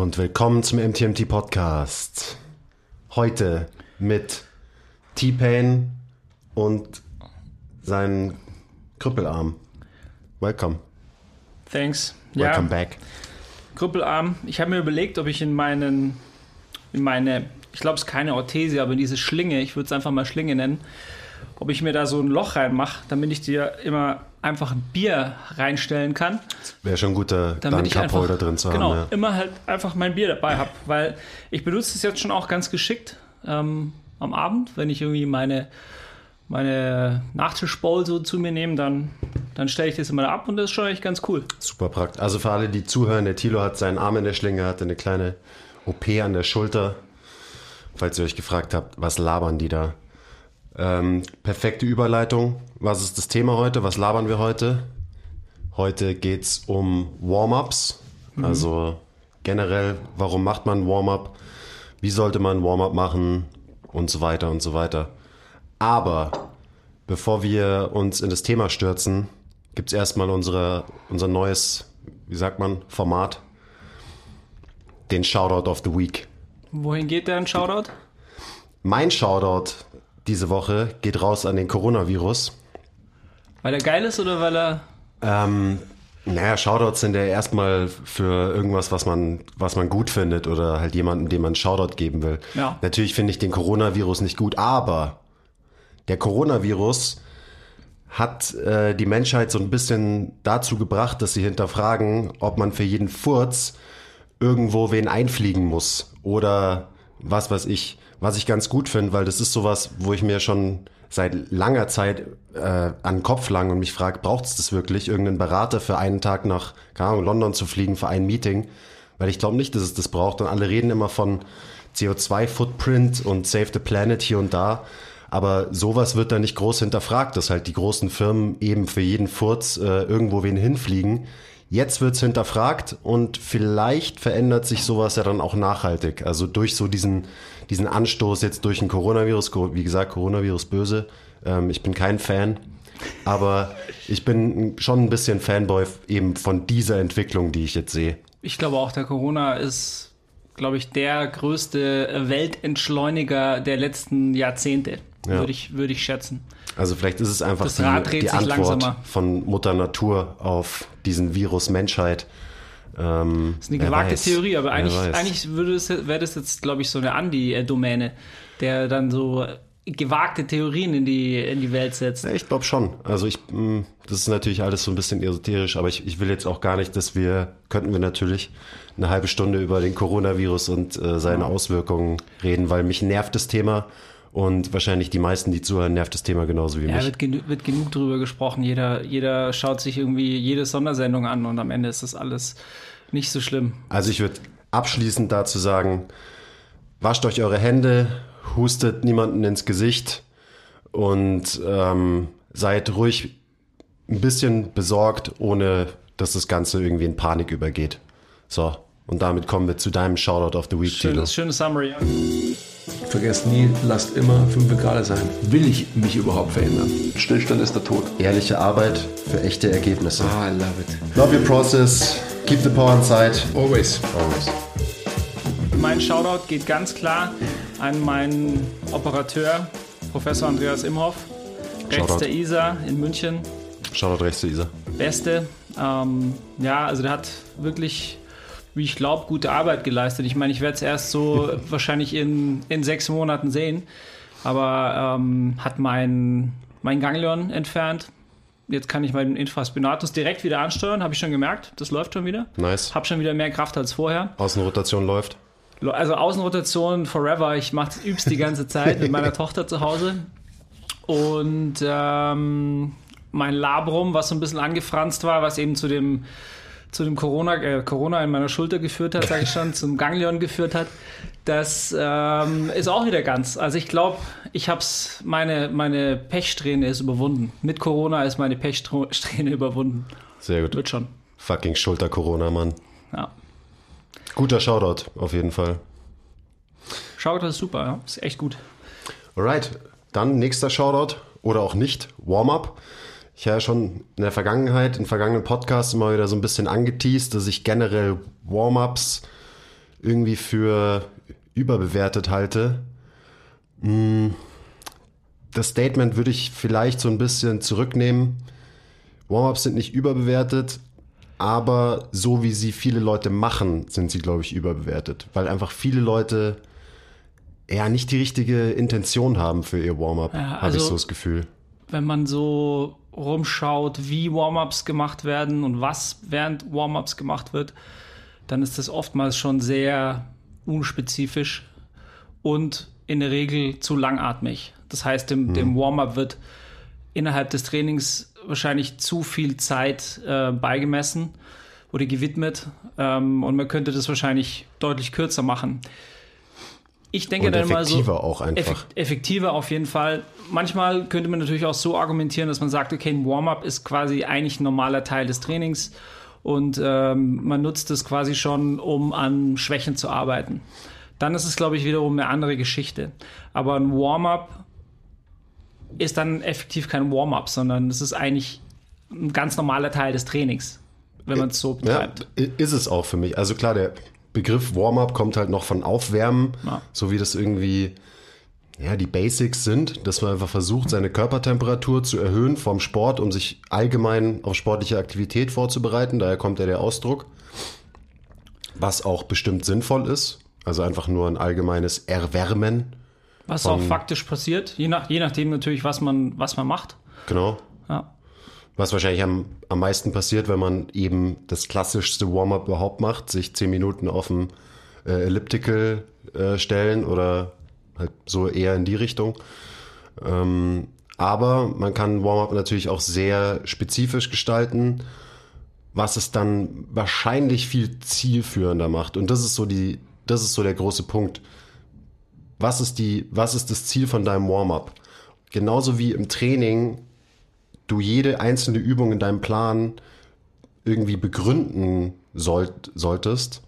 und willkommen zum MTMT Podcast. Heute mit T-Pain und seinen Krüppelarm. Welcome. Thanks. Welcome back. Krüppelarm. Ich habe mir überlegt, ob ich in meinen, in meine, ich glaube es ist keine Orthese, aber in diese Schlinge, ich würde es einfach mal Schlinge nennen, ob ich mir da so ein Loch reinmache, damit ich dir immer einfach ein Bier reinstellen kann. Wäre schon ein guter einfach, da drin zu genau, haben. Ja. immer halt einfach mein Bier dabei habe, weil ich benutze es jetzt schon auch ganz geschickt ähm, am Abend, wenn ich irgendwie meine meine Nachtischbowl so zu mir nehme, dann, dann stelle ich das immer ab und das ist schon echt ganz cool. Super praktisch. Also für alle, die zuhören, der Tilo hat seinen Arm in der Schlinge, hatte eine kleine OP an der Schulter. Falls ihr euch gefragt habt, was labern die da? Ähm, perfekte Überleitung. Was ist das Thema heute? Was labern wir heute? Heute geht es um Warm-ups. Mhm. Also generell, warum macht man Warm-up? Wie sollte man Warm-up machen? Und so weiter und so weiter. Aber bevor wir uns in das Thema stürzen, gibt es erstmal unsere, unser neues, wie sagt man, Format. Den Shoutout of the Week. Wohin geht der ein Shoutout? Mein Shoutout diese Woche geht raus an den Coronavirus. Weil er geil ist oder weil er. Ähm, naja, Shoutouts sind ja erstmal für irgendwas, was man, was man gut findet oder halt jemanden, dem man Shoutout geben will. Ja. Natürlich finde ich den Coronavirus nicht gut, aber der Coronavirus hat äh, die Menschheit so ein bisschen dazu gebracht, dass sie hinterfragen, ob man für jeden Furz irgendwo wen einfliegen muss oder was weiß ich, was ich ganz gut finde, weil das ist sowas, wo ich mir schon seit langer Zeit äh, an den Kopf lang und mich frage, braucht es das wirklich, irgendeinen Berater für einen Tag nach keine Ahnung, London zu fliegen für ein Meeting? Weil ich glaube nicht, dass es das braucht und alle reden immer von CO2-Footprint und Save the Planet hier und da. Aber sowas wird da nicht groß hinterfragt, dass halt die großen Firmen eben für jeden Furz äh, irgendwo wen hinfliegen. Jetzt wird's hinterfragt und vielleicht verändert sich sowas ja dann auch nachhaltig. Also durch so diesen, diesen Anstoß jetzt durch ein Coronavirus, wie gesagt, Coronavirus böse. Ähm, ich bin kein Fan, aber ich bin schon ein bisschen Fanboy eben von dieser Entwicklung, die ich jetzt sehe. Ich glaube auch, der Corona ist, glaube ich, der größte Weltentschleuniger der letzten Jahrzehnte ja. würde ich, würd ich schätzen. Also vielleicht ist es einfach die, die Antwort langsamer. von Mutter Natur auf diesen Virus Menschheit. Ähm, das ist eine gewagte weiß. Theorie, aber eigentlich, eigentlich wäre das jetzt, glaube ich, so eine Andi-Domäne, der dann so gewagte Theorien in die, in die Welt setzt. Ja, ich glaube schon. Also ich, mm, das ist natürlich alles so ein bisschen esoterisch, aber ich, ich will jetzt auch gar nicht, dass wir, könnten wir natürlich eine halbe Stunde über den Coronavirus und äh, seine. Auswirkungen reden, weil mich nervt das Thema und wahrscheinlich die meisten, die zuhören, nervt das Thema genauso wie ja, mich. Wird, genu wird genug drüber gesprochen. Jeder, jeder schaut sich irgendwie jede Sondersendung an und am Ende ist das alles nicht so schlimm. Also ich würde abschließend dazu sagen, wascht euch eure Hände, hustet niemanden ins Gesicht und ähm, seid ruhig ein bisschen besorgt, ohne dass das Ganze irgendwie in Panik übergeht. So, und damit kommen wir zu deinem Shoutout of the Week, Schönes, schönes Summary. Vergesst nie, lasst immer 5 Grad sein. Will ich mich überhaupt verändern? Stillstand ist der Tod. Ehrliche Arbeit für echte Ergebnisse. Ah, I love it. Love your process. Keep the power inside. Always. Always. Mein Shoutout geht ganz klar an meinen Operateur, Professor Andreas Imhoff, rechts Shoutout. der ISA in München. Shoutout rechts der ISA. Beste. Ähm, ja, also der hat wirklich wie ich glaube, gute Arbeit geleistet. Ich meine, ich werde es erst so wahrscheinlich in, in sechs Monaten sehen, aber ähm, hat mein, mein Ganglion entfernt. Jetzt kann ich meinen Infraspinatus direkt wieder ansteuern, habe ich schon gemerkt. Das läuft schon wieder. Nice. Habe schon wieder mehr Kraft als vorher. Außenrotation läuft. Also Außenrotation forever. Ich mache es übst die ganze Zeit mit meiner Tochter zu Hause. Und ähm, mein Labrum, was so ein bisschen angefranst war, was eben zu dem zu dem Corona, äh, Corona in meiner Schulter geführt hat, sage ich schon, zum Ganglion geführt hat, das ähm, ist auch wieder ganz. Also ich glaube, ich habe es, meine, meine Pechsträhne ist überwunden. Mit Corona ist meine Pechsträhne überwunden. Sehr gut. Wird schon. Fucking Schulter-Corona, Mann. Ja. Guter Shoutout, auf jeden Fall. Shoutout ist super, ja. Ist echt gut. Alright, dann nächster Shoutout oder auch nicht, Warm-up. Ich habe ja schon in der Vergangenheit, in vergangenen Podcasts immer wieder so ein bisschen angeteased, dass ich generell Warm-ups irgendwie für überbewertet halte. Hm, das Statement würde ich vielleicht so ein bisschen zurücknehmen. Warm-ups sind nicht überbewertet, aber so wie sie viele Leute machen, sind sie, glaube ich, überbewertet. Weil einfach viele Leute ja nicht die richtige Intention haben für ihr Warm-up, Ja, habe also- ich so das Gefühl. wenn man so rumschaut, wie Warm-ups gemacht werden und was während Warm-ups gemacht wird, dann ist das oftmals schon sehr unspezifisch und in der Regel zu langatmig. Das heißt, dem, dem Warm-up wird innerhalb des Trainings wahrscheinlich zu viel Zeit äh, beigemessen oder gewidmet ähm, und man könnte das wahrscheinlich deutlich kürzer machen. Ich denke Und dann mal so effektiver auch einfach. Effekt, effektiver auf jeden Fall. Manchmal könnte man natürlich auch so argumentieren, dass man sagt, okay, ein Warm-up ist quasi eigentlich ein normaler Teil des Trainings und ähm, man nutzt es quasi schon, um an Schwächen zu arbeiten. Dann ist es, glaube ich, wiederum eine andere Geschichte. Aber ein Warm-up ist dann effektiv kein Warm-up, sondern es ist eigentlich ein ganz normaler Teil des Trainings, wenn man es so Ja, betreibt. i- ist es auch für mich. Also klar, der Begriff Warm-up kommt halt noch von Aufwärmen, Ja. so wie das irgendwie ja, die Basics sind, dass man einfach versucht, seine Körpertemperatur zu erhöhen vom Sport, um sich allgemein auf sportliche Aktivität vorzubereiten. Daher kommt ja der Ausdruck. Was auch bestimmt sinnvoll ist. Also einfach nur ein allgemeines Erwärmen. Was auch faktisch passiert, je, nach, je nachdem natürlich, was man, was man macht. Genau. Was wahrscheinlich am, am meisten passiert, wenn man eben das klassischste Warm-up überhaupt macht, sich 10 Minuten auf dem äh, Elliptical äh, stellen oder halt so eher in die Richtung. Ähm, aber man kann Warm-up natürlich auch sehr spezifisch gestalten, was es dann wahrscheinlich viel zielführender macht. Und das ist so die, das ist so der große Punkt. Was ist die, was ist das Ziel von deinem Warm-up? Genauso wie im Training du jede einzelne Übung in deinem Plan irgendwie begründen sollt, solltest,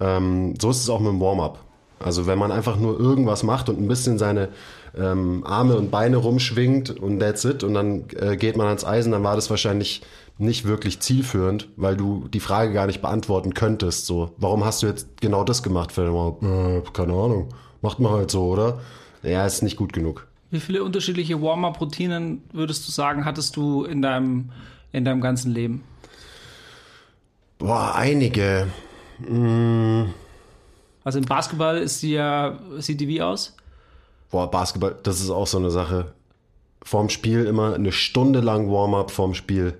ähm, so ist es auch mit dem Warm-up. Also wenn man einfach nur irgendwas macht und ein bisschen seine ähm, Arme und Beine rumschwingt und that's it und dann äh, geht man ans Eisen, dann war das wahrscheinlich nicht wirklich zielführend, weil du die Frage gar nicht beantworten könntest. So, warum hast du jetzt genau das gemacht für den Warm-up? Äh, keine Ahnung. Macht man halt so, oder? Ja, ist nicht gut genug. Wie viele unterschiedliche Warm-up-Routinen würdest du sagen, hattest du in deinem, in deinem ganzen Leben? Boah, einige. Also im Basketball ist die ja, sieht die wie aus? Boah, Basketball, das ist auch so eine Sache. Vorm Spiel immer eine Stunde lang Warm-up vorm Spiel.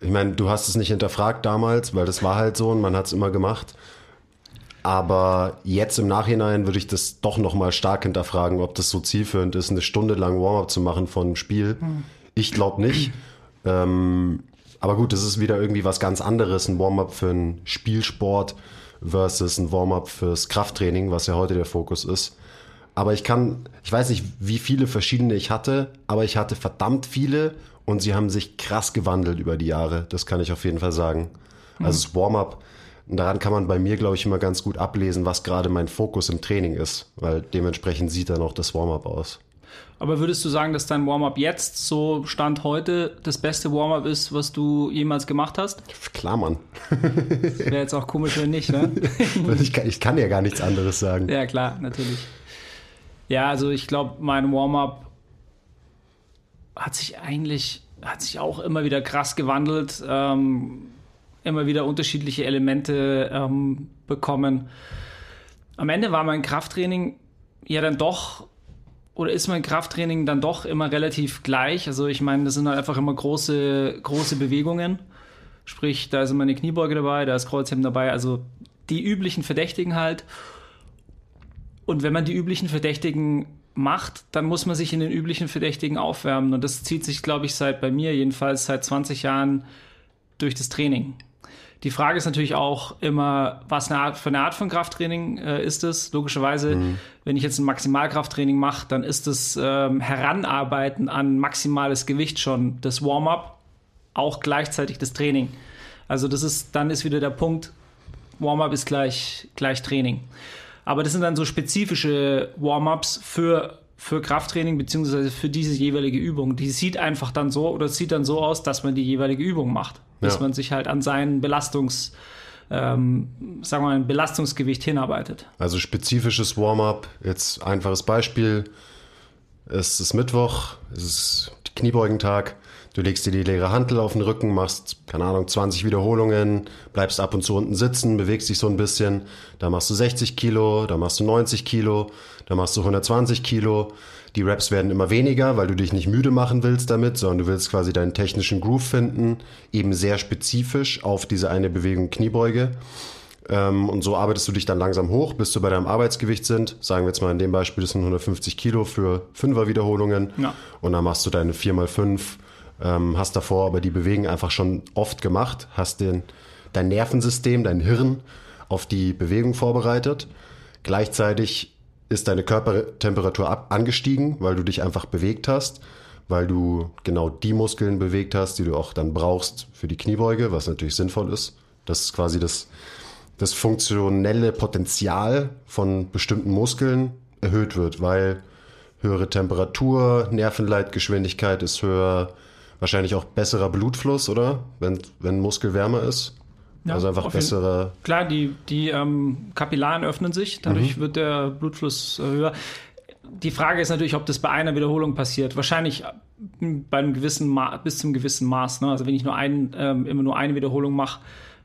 Ich meine, du hast es nicht hinterfragt damals, weil das war halt so und man hat es immer gemacht. Aber jetzt im Nachhinein würde ich das doch nochmal stark hinterfragen, ob das so zielführend ist, eine Stunde lang Warm-up zu machen von einem Spiel. Ich glaube nicht. ähm, aber gut, das ist wieder irgendwie was ganz anderes, ein Warm-up für einen Spielsport versus ein Warm-up fürs Krafttraining, was ja heute der Fokus ist. Aber ich kann, ich weiß nicht, wie viele verschiedene ich hatte, aber ich hatte verdammt viele und sie haben sich krass gewandelt über die Jahre. Das kann ich auf jeden Fall sagen. Also das Warm-up, daran kann man bei mir, glaube ich, immer ganz gut ablesen, was gerade mein Fokus im Training ist, weil dementsprechend sieht dann auch das Warm-up aus. Aber würdest du sagen, dass dein Warm-up jetzt, so Stand heute, das beste Warm-up ist, was du jemals gemacht hast? Klar, Mann. Wäre jetzt auch komisch, wenn nicht, ne? ich, kann, ich kann ja gar nichts anderes sagen. Ja, klar, natürlich. Ja, also ich glaube, mein Warm-up hat sich eigentlich, hat sich auch immer wieder krass gewandelt, ähm, immer wieder unterschiedliche Elemente ähm, bekommen. Am Ende war mein Krafttraining ja dann doch, oder ist mein Krafttraining dann doch immer relativ gleich. Also ich meine, das sind halt einfach immer große, große Bewegungen. Sprich, da ist immer eine Kniebeuge dabei, da ist Kreuzheben dabei, also die üblichen Verdächtigen halt. Und wenn man die üblichen Verdächtigen macht, dann muss man sich in den üblichen Verdächtigen aufwärmen. Und das zieht sich, glaube ich, seit bei mir jedenfalls seit 20 Jahren durch das Training. Die Frage ist natürlich auch immer, was eine Art, für eine Art von Krafttraining äh, ist es? Logischerweise, wenn ich jetzt ein Maximalkrafttraining mache, dann ist das ähm, Heranarbeiten an maximales Gewicht schon das Warm-up, auch gleichzeitig das Training. Also das ist, dann ist wieder der Punkt, Warm-up ist gleich, gleich Training. Aber das sind dann so spezifische Warm-ups für, für Krafttraining beziehungsweise für diese jeweilige Übung. Die sieht einfach dann so oder sieht dann so aus, dass man die jeweilige Übung macht. Bis Ja. man sich halt an seinen Belastungs, ähm, sagen wir mal, Belastungsgewicht hinarbeitet. Also spezifisches Warm-up, jetzt einfaches Beispiel. Es ist Mittwoch, es ist Kniebeugentag. Du legst dir die leere Hantel auf den Rücken, machst, keine Ahnung, 20 Wiederholungen, bleibst ab und zu unten sitzen, bewegst dich so ein bisschen. Da machst du 60 Kilo, da machst du 90 Kilo, da machst du 120 Kilo. Die Reps werden immer weniger, weil du dich nicht müde machen willst damit, sondern du willst quasi deinen technischen Groove finden, eben sehr spezifisch auf diese eine Bewegung Kniebeuge. Ähm, und so arbeitest du dich dann langsam hoch, bis du bei deinem Arbeitsgewicht sind. Sagen wir jetzt mal in dem Beispiel, das sind 150 Kilo für 5er Wiederholungen. Ja. Und dann machst du deine 4x5 ähm, hast davor aber die Bewegung einfach schon oft gemacht, hast den, dein Nervensystem, dein Hirn auf die Bewegung vorbereitet. Gleichzeitig ist deine Körpertemperatur angestiegen, weil du dich einfach bewegt hast, weil du genau die Muskeln bewegt hast, die du auch dann brauchst für die Kniebeuge, was natürlich sinnvoll ist. Das ist quasi das, das funktionelle Potenzial von bestimmten Muskeln erhöht wird, weil höhere Temperatur, Nervenleitgeschwindigkeit ist höher, wahrscheinlich auch besserer Blutfluss, oder? Wenn, wenn Muskel wärmer ist. Ja, also einfach bessere. Klar, die, die ähm, Kapillaren öffnen sich, dadurch mhm. wird der Blutfluss höher. Die Frage ist natürlich, ob das bei einer Wiederholung passiert. Wahrscheinlich bei einem gewissen Ma bis zum gewissen Maß. Ne? Also wenn ich nur ein, ähm, immer nur eine Wiederholung mache,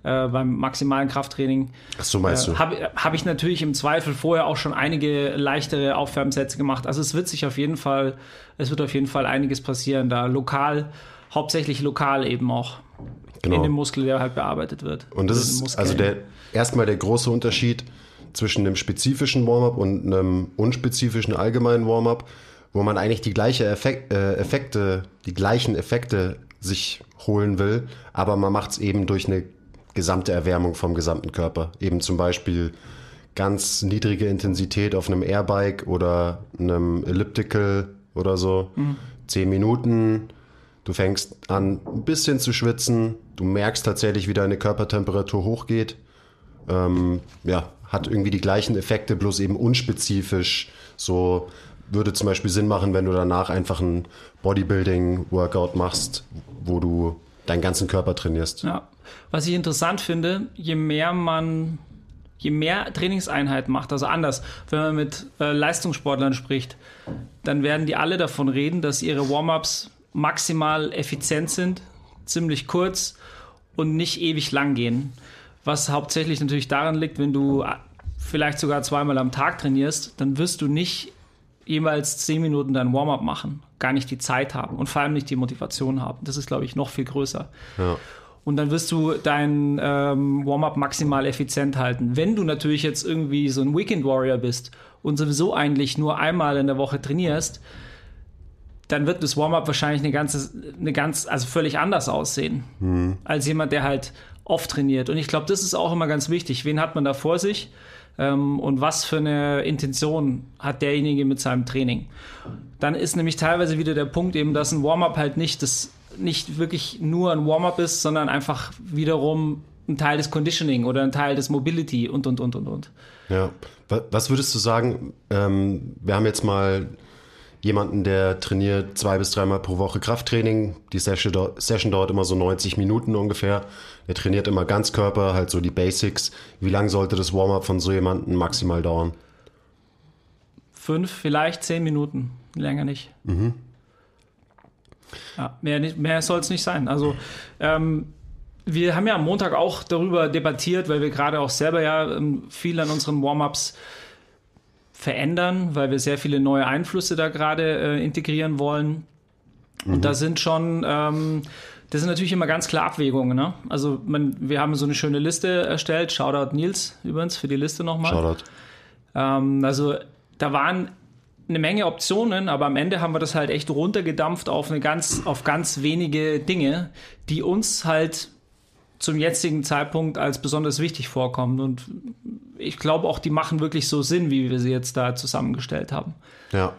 äh, beim maximalen Krafttraining. Ach so meinst äh, du? Habe hab ich natürlich im Zweifel vorher auch schon einige leichtere Aufwärmsätze gemacht. Also es wird sich auf jeden Fall, es wird auf jeden Fall einiges passieren, da lokal, hauptsächlich lokal eben auch. Genau. In dem Muskel, der halt bearbeitet wird. Und das ist also der erstmal der große Unterschied zwischen einem spezifischen Warm-up und einem unspezifischen allgemeinen Warm-up, wo man eigentlich die gleiche Effekt, äh, Effekte, die gleichen Effekte sich holen will, aber man macht es eben durch eine gesamte Erwärmung vom gesamten Körper. Eben zum Beispiel ganz niedrige Intensität auf einem Airbike oder einem Elliptical oder so. Mhm. Zehn Minuten, du fängst an ein bisschen zu schwitzen, du merkst tatsächlich, wie deine Körpertemperatur hochgeht. Ähm, ja, hat irgendwie die gleichen Effekte, bloß eben unspezifisch. So würde zum Beispiel Sinn machen, wenn du danach einfach ein Bodybuilding-Workout machst, wo du deinen ganzen Körper trainierst. Ja. Was ich interessant finde, je mehr man, je mehr Trainingseinheiten macht, also anders, wenn man mit äh, Leistungssportlern spricht, dann werden die alle davon reden, dass ihre Warm-ups maximal effizient sind, ziemlich kurz und nicht ewig lang gehen. Was hauptsächlich natürlich daran liegt, wenn du vielleicht sogar zweimal am Tag trainierst, dann wirst du nicht jeweils zehn Minuten dein Warm-up machen, gar nicht die Zeit haben und vor allem nicht die Motivation haben. Das ist, glaube ich, noch viel größer. Ja. Und dann wirst du dein ähm, Warm-up maximal effizient halten. Wenn du natürlich jetzt irgendwie so ein Weekend Warrior bist und sowieso eigentlich nur einmal in der Woche trainierst, dann wird das Warm-up wahrscheinlich eine ganze, eine ganz, also völlig anders aussehen mhm. als jemand, der halt oft trainiert. Und ich glaube, das ist auch immer ganz wichtig. Wen hat man da vor sich? ähm, und was für eine Intention hat derjenige mit seinem Training. Dann ist nämlich teilweise wieder der Punkt eben, dass ein Warm-up halt nicht das nicht wirklich nur ein Warm-up ist, sondern einfach wiederum ein Teil des Conditioning oder ein Teil des Mobility und und und und und. Ja, was würdest du sagen? Ähm, wir haben jetzt mal jemanden, der trainiert zwei bis dreimal pro Woche Krafttraining. Die Session, Session dauert immer so 90 Minuten ungefähr. Er trainiert immer Ganzkörper, halt so die Basics. Wie lange sollte das Warm-up von so jemandem maximal dauern? Fünf, vielleicht zehn Minuten. Länger nicht. Mhm. Ja, mehr, mehr soll es nicht sein. Also ähm, wir haben ja am Montag auch darüber debattiert, weil wir gerade auch selber ja ähm, viel an unseren Warm-ups verändern, weil wir sehr viele neue Einflüsse da gerade äh, integrieren wollen. Und mhm. da sind schon, ähm, das sind natürlich immer ganz klar Abwägungen. Ne? Also man, wir haben so eine schöne Liste erstellt. Shoutout Nils übrigens für die Liste nochmal. Shoutout. Ähm, also da waren eine Menge Optionen, aber am Ende haben wir das halt echt runtergedampft auf eine ganz, auf ganz wenige Dinge, die uns halt zum jetzigen Zeitpunkt als besonders wichtig vorkommen. Und ich glaube auch, die machen wirklich so Sinn, wie wir sie jetzt da zusammengestellt haben. Ja.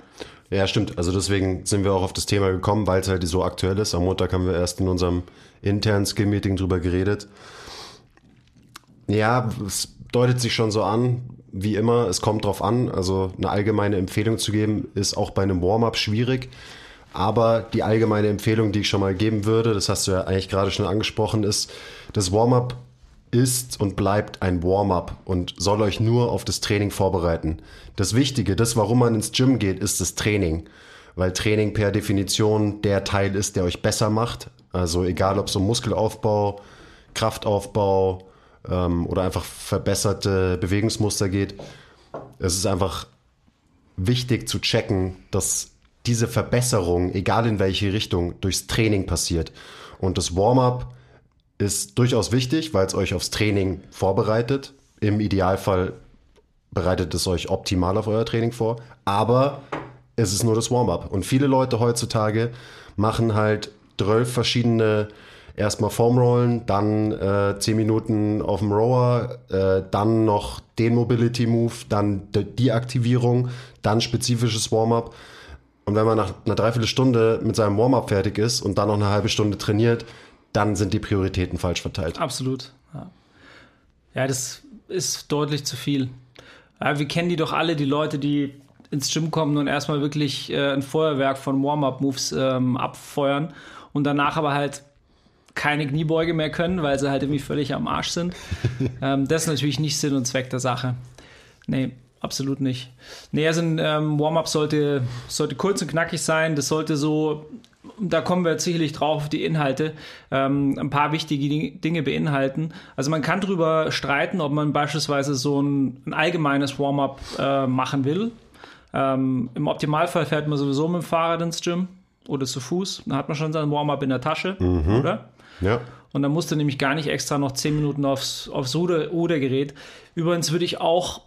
Ja, stimmt. Also deswegen sind wir auch auf das Thema gekommen, weil es halt so aktuell ist. Am Montag haben wir erst in unserem internen Skill-Meeting drüber geredet. Ja, es deutet sich schon so an, wie immer, es kommt drauf an. Also eine allgemeine Empfehlung zu geben, ist auch bei einem Warm-up schwierig. Aber die allgemeine Empfehlung, die ich schon mal geben würde, das hast du ja eigentlich gerade schon angesprochen, ist, das Warm-up ist und bleibt ein Warm-up und soll euch nur auf das Training vorbereiten. Das Wichtige, das, warum man ins Gym geht, ist das Training. Weil Training per Definition der Teil ist, der euch besser macht. Also egal, ob es um Muskelaufbau, Kraftaufbau ähm, oder einfach verbesserte Bewegungsmuster geht. Es ist einfach wichtig zu checken, dass diese Verbesserung, egal in welche Richtung, durchs Training passiert. Und das Warm-up ist durchaus wichtig, weil es euch aufs Training vorbereitet. Im Idealfall bereitet es euch optimal auf euer Training vor. Aber es ist nur das Warm-up. Und viele Leute heutzutage machen halt 12 verschiedene erstmal Formrollen, dann äh, 10 Minuten auf dem Rower, äh, dann noch den Mobility Move, dann die Aktivierung, dann spezifisches Warm-up. Und wenn man nach einer Dreiviertelstunde mit seinem Warm-up fertig ist und dann noch eine halbe Stunde trainiert, dann sind die Prioritäten falsch verteilt. Absolut. Ja, ja das ist deutlich zu viel. Ja, wir kennen die doch alle, die Leute, die ins Gym kommen und erstmal wirklich äh, ein Feuerwerk von Warm-up-Moves ähm, abfeuern und danach aber halt keine Kniebeuge mehr können, weil sie halt irgendwie völlig am Arsch sind. ähm, das ist natürlich nicht Sinn und Zweck der Sache. Nee, absolut nicht. Nee, also ein ähm, Warm-up sollte, sollte kurz und knackig sein. Das sollte so da kommen wir jetzt sicherlich drauf, die Inhalte, ähm, ein paar wichtige Dinge beinhalten. Also man kann darüber streiten, ob man beispielsweise so ein, ein allgemeines Warm-up äh, machen will. Ähm, Im Optimalfall fährt man sowieso mit dem Fahrrad ins Gym oder zu Fuß. Dann hat man schon sein Warm-up in der Tasche, mhm. oder? Ja. Und dann musst du nämlich gar nicht extra noch 10 Minuten aufs, aufs Ruder, Rudergerät. Übrigens würde ich auch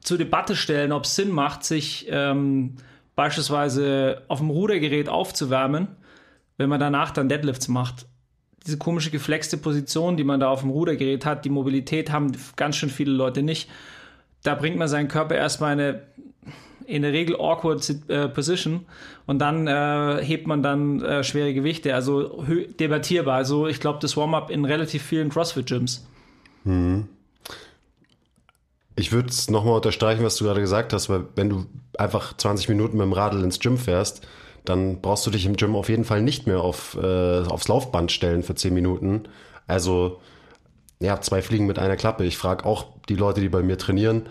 zur Debatte stellen, ob es Sinn macht, sich ähm, beispielsweise auf dem Rudergerät aufzuwärmen, wenn man danach dann Deadlifts macht. Diese komische geflexte Position, die man da auf dem Rudergerät hat, die Mobilität haben ganz schön viele Leute nicht. Da bringt man seinen Körper erstmal eine in der Regel awkward äh, Position und dann äh, hebt man dann äh, schwere Gewichte. Also debattierbar. Also ich glaube, das Warm-up in relativ vielen CrossFit-Gyms. Mhm. Ich würde es nochmal unterstreichen, was du gerade gesagt hast, weil wenn du einfach 20 Minuten mit dem Radl ins Gym fährst, dann brauchst du dich im Gym auf jeden Fall nicht mehr auf, äh, aufs Laufband stellen für 10 Minuten. Also, ja, zwei Fliegen mit einer Klappe. Ich frage auch die Leute, die bei mir trainieren,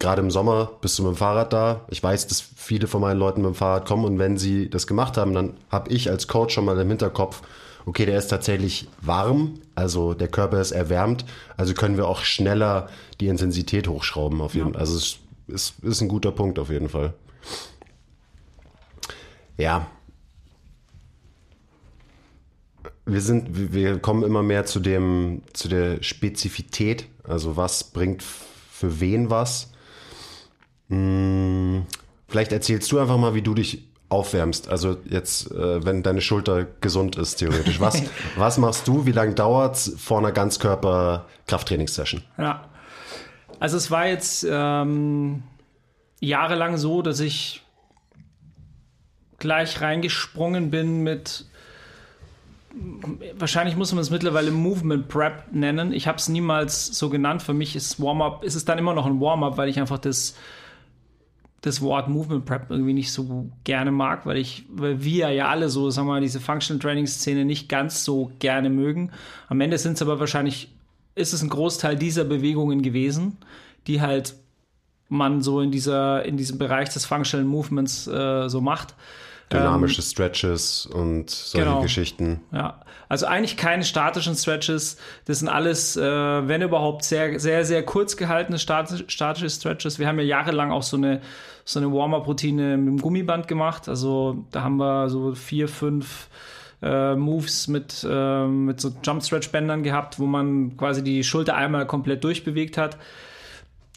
gerade im Sommer bist du mit dem Fahrrad da. Ich weiß, dass viele von meinen Leuten mit dem Fahrrad kommen und wenn sie das gemacht haben, dann habe ich als Coach schon mal im Hinterkopf, okay, der ist tatsächlich warm, also der Körper ist erwärmt, also können wir auch schneller die Intensität hochschrauben auf jeden Fall. Ja. Also es ist, ist ein guter Punkt auf jeden Fall. Ja. Wir sind, wir kommen immer mehr zu dem, zu der Spezifität, also was bringt für wen was. Hm, vielleicht erzählst du einfach mal, wie du dich aufwärmst. Also jetzt, äh, wenn deine Schulter gesund ist, theoretisch. Was, was machst du? Wie lange dauert es vor einer Ganzkörper-Krafttrainingssession? Ja. Also es war jetzt ähm, jahrelang so, dass ich gleich reingesprungen bin mit wahrscheinlich muss man es mittlerweile Movement Prep nennen. Ich habe es niemals so genannt. Für mich ist Warm-up, ist es dann immer noch ein Warm-up, weil ich einfach das das Wort Movement Prep irgendwie nicht so gerne mag, weil ich, weil wir ja alle so, sagen wir mal, diese Functional Training Szene nicht ganz so gerne mögen. Am Ende sind es aber wahrscheinlich, ist es ein Großteil dieser Bewegungen gewesen, die halt man so in dieser, in diesem Bereich des Functional Movements äh, so macht. Dynamische ähm, Stretches und solche genau, Geschichten. Ja, also eigentlich keine statischen Stretches. Das sind alles, äh, wenn überhaupt, sehr, sehr, sehr kurz gehaltene statische Stretches. Wir haben ja jahrelang auch so eine, so eine Warm-up-Routine mit dem Gummiband gemacht. Also da haben wir so vier, fünf äh, Moves mit, äh, mit so Jump-Stretch-Bändern gehabt, wo man quasi die Schulter einmal komplett durchbewegt hat.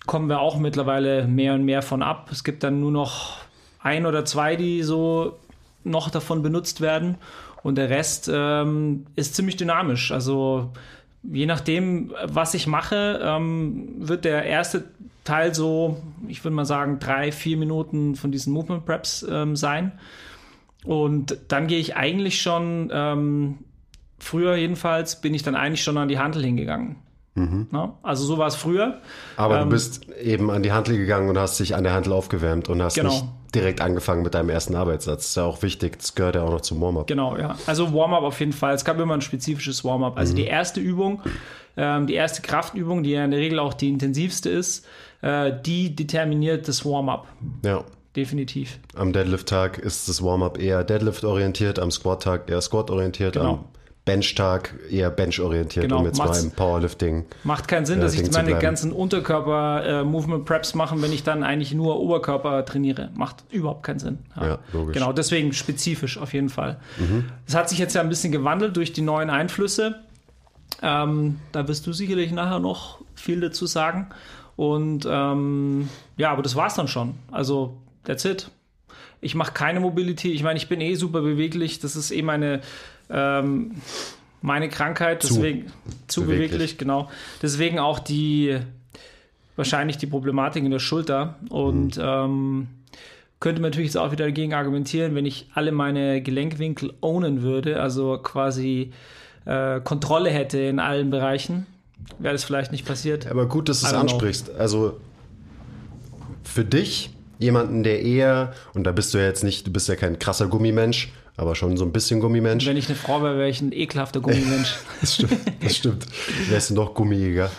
Kommen wir auch mittlerweile mehr und mehr von ab. Es gibt dann nur noch ein oder zwei, die so noch davon benutzt werden. Und der Rest ähm, ist ziemlich dynamisch. Also je nachdem, was ich mache, ähm, wird der erste Teil so, ich würde mal sagen, drei, vier Minuten von diesen Movement Preps ähm, sein. Und dann gehe ich eigentlich schon, ähm, früher jedenfalls, bin ich dann eigentlich schon an die Handel hingegangen. Mhm. also so war es früher. Aber ähm, du bist eben an die Handel gegangen und hast dich an der Handel aufgewärmt und hast genau. nicht direkt angefangen mit deinem ersten Arbeitssatz. Das ist ja auch wichtig, das gehört ja auch noch zum Warm-up. Genau, ja. Also Warm-up auf jeden Fall. Es gab immer ein spezifisches Warm-up. Also mhm. die erste Übung, ähm, die erste Kraftübung, die ja in der Regel auch die intensivste ist, äh, die determiniert das Warm-up. Ja. Definitiv. Am Deadlift-Tag ist das Warm-up eher Deadlift-orientiert, am Squat-Tag eher Squat-orientiert, genau. am Benchtag eher Bench-orientiert, genau, um jetzt mal im Powerlifting. Macht keinen Sinn, äh, dass ich meine ganzen Unterkörper-Movement-Preps äh, machen, wenn ich dann eigentlich nur Oberkörper trainiere. Macht überhaupt keinen Sinn. Ja, ja logisch. Genau, deswegen spezifisch auf jeden Fall. Mhm. Das hat sich jetzt ja ein bisschen gewandelt durch die neuen Einflüsse. Ähm, da wirst du sicherlich nachher noch viel dazu sagen. Und ähm, ja, aber das war's dann schon. Also, that's it. Ich mache keine Mobility. Ich meine, ich bin eh super beweglich. Das ist eh meine ähm, meine Krankheit, deswegen zu, zu beweglich. beweglich, genau. Deswegen auch die wahrscheinlich die Problematik in der Schulter und mhm. ähm, könnte man natürlich jetzt auch wieder dagegen argumentieren, wenn ich alle meine Gelenkwinkel ownen würde, also quasi äh, Kontrolle hätte in allen Bereichen, wäre das vielleicht nicht passiert. Aber gut, dass du es ansprichst. Know. Also für dich, jemanden, der eher, und da bist du ja jetzt nicht, du bist ja kein krasser Gummimensch, aber schon so ein bisschen Gummimensch. Wenn ich eine Frau wäre, wäre ich ein ekelhafter Gummimensch. das stimmt, das stimmt. Wärst du noch gummiiger.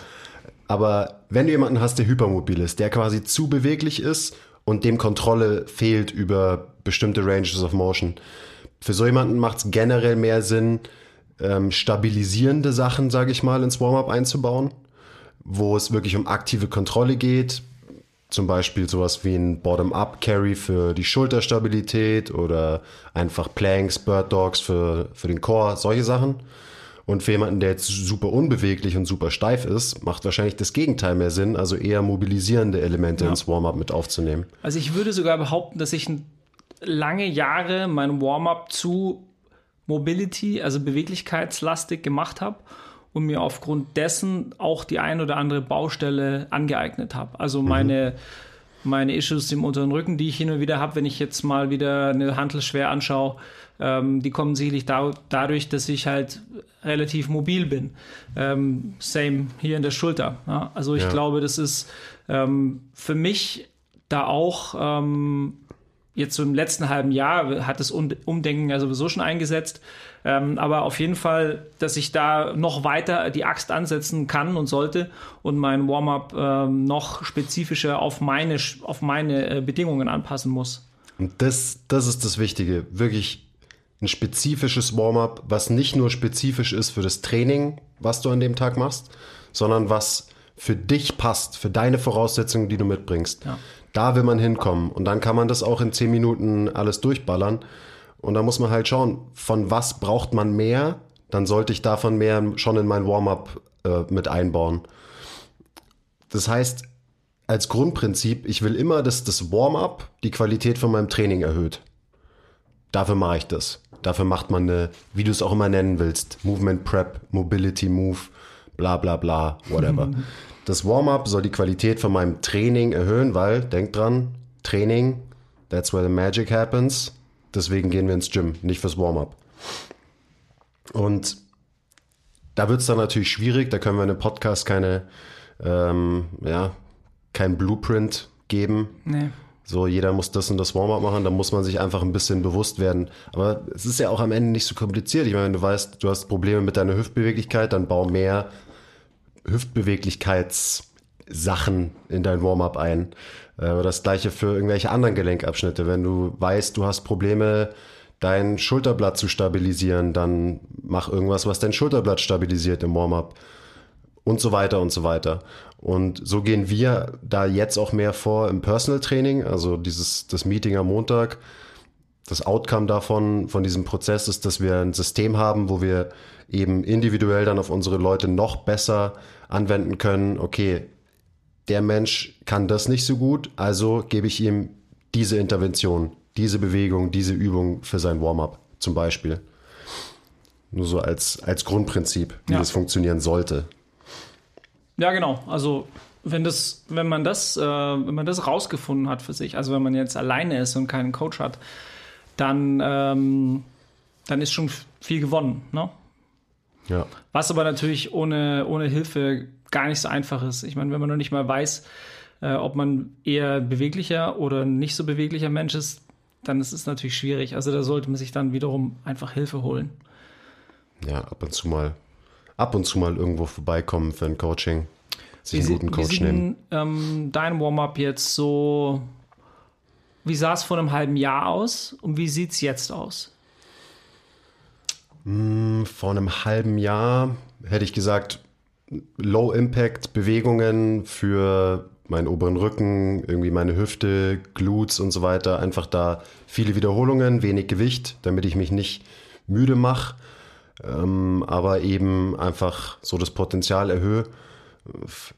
Aber wenn du jemanden hast, der hypermobil ist, der quasi zu beweglich ist und dem Kontrolle fehlt über bestimmte Ranges of Motion, für so jemanden macht es generell mehr Sinn, ähm, stabilisierende Sachen, sage ich mal, ins Warm-up einzubauen, wo es wirklich um aktive Kontrolle geht, zum Beispiel sowas wie ein Bottom-Up-Carry für die Schulterstabilität oder einfach Planks, Bird Dogs für, für den Core, solche Sachen. Und für jemanden, der jetzt super unbeweglich und super steif ist, macht wahrscheinlich das Gegenteil mehr Sinn, also eher mobilisierende Elemente ja. ins Warm-up mit aufzunehmen. Also ich würde sogar behaupten, dass ich lange Jahre mein Warm-up zu Mobility, also beweglichkeitslastig gemacht habe und mir aufgrund dessen auch die ein oder andere Baustelle angeeignet habe. Also mhm. meine, mhm. meine Issues im unteren Rücken, die ich hin und wieder habe, wenn ich jetzt mal wieder eine Hantel schwer anschaue, ähm, die kommen sicherlich da, dadurch, dass ich halt relativ mobil bin. Ähm, same hier in der Schulter. Ja? Also ich ja. glaube, das ist ähm, für mich da auch ähm, jetzt so im letzten halben Jahr hat das Umdenken ja sowieso schon eingesetzt. Ähm, aber auf jeden Fall, dass ich da noch weiter die Axt ansetzen kann und sollte und mein Warm-up ähm, noch spezifischer auf meine, auf meine äh, Bedingungen anpassen muss. Und das, das ist das Wichtige. Wirklich ein spezifisches Warm-up, was nicht nur spezifisch ist für das Training, was du an dem Tag machst, sondern was für dich passt, für deine Voraussetzungen, die du mitbringst. Ja. Da will man hinkommen. Und dann kann man das auch in zehn Minuten alles durchballern. Und da muss man halt schauen, von was braucht man mehr, dann sollte ich davon mehr schon in mein Warm-up äh, mit einbauen. Das heißt, als Grundprinzip, ich will immer, dass das Warm-up die Qualität von meinem Training erhöht. Dafür mache ich das. Dafür macht man eine, wie du es auch immer nennen willst, Movement Prep, Mobility Move, bla bla bla, whatever. das Warm-up soll die Qualität von meinem Training erhöhen, weil, denk dran, Training, that's where the magic happens. Deswegen gehen wir ins Gym, nicht fürs Warm-up. Und da wird es dann natürlich schwierig, da können wir in einem Podcast keine, ähm, ja, kein Blueprint geben. Nee. So, jeder muss das und das Warm-up machen, da muss man sich einfach ein bisschen bewusst werden. Aber es ist ja auch am Ende nicht so kompliziert. Ich meine, wenn du weißt, du hast Probleme mit deiner Hüftbeweglichkeit, dann bau mehr Hüftbeweglichkeitssachen in dein Warm-up ein. Äh, das gleiche für irgendwelche anderen Gelenkabschnitte. Wenn du weißt, du hast Probleme, dein Schulterblatt zu stabilisieren, dann mach irgendwas, was dein Schulterblatt stabilisiert im Warm-up. Und so weiter und so weiter. Und so gehen wir da jetzt auch mehr vor im Personal Training, also dieses, das Meeting am Montag. Das Outcome davon, von diesem Prozess ist, dass wir ein System haben, wo wir eben individuell dann auf unsere Leute noch besser anwenden können. Okay, der Mensch kann das nicht so gut, also gebe ich ihm diese Intervention, diese Bewegung, diese Übung für sein Warm-up zum Beispiel. Nur so als, als Grundprinzip, wie ja. das funktionieren sollte. Ja, genau. Also wenn das, wenn man das, äh, wenn man das rausgefunden hat für sich, also wenn man jetzt alleine ist und keinen Coach hat, dann, ähm, dann ist schon viel gewonnen. Ne? Ja. Was aber natürlich ohne, ohne Hilfe gar nicht so einfach ist. Ich meine, wenn man noch nicht mal weiß, äh, ob man eher beweglicher oder nicht so beweglicher Mensch ist, dann ist es natürlich schwierig. Also da sollte man sich dann wiederum einfach Hilfe holen. Ja, ab und zu mal, ab und zu mal irgendwo vorbeikommen für ein Coaching. Sich einen Wie guten sie- Coach wie sieht nehmen. ähm, dein Warm-up jetzt so, wie sah es vor einem halben Jahr aus und wie sieht es jetzt aus? Vor einem halben Jahr hätte ich gesagt, Low-Impact-Bewegungen für meinen oberen Rücken, irgendwie meine Hüfte, Glutes und so weiter. Einfach da viele Wiederholungen, wenig Gewicht, damit ich mich nicht müde mache, ähm, aber eben einfach so das Potenzial erhöhe.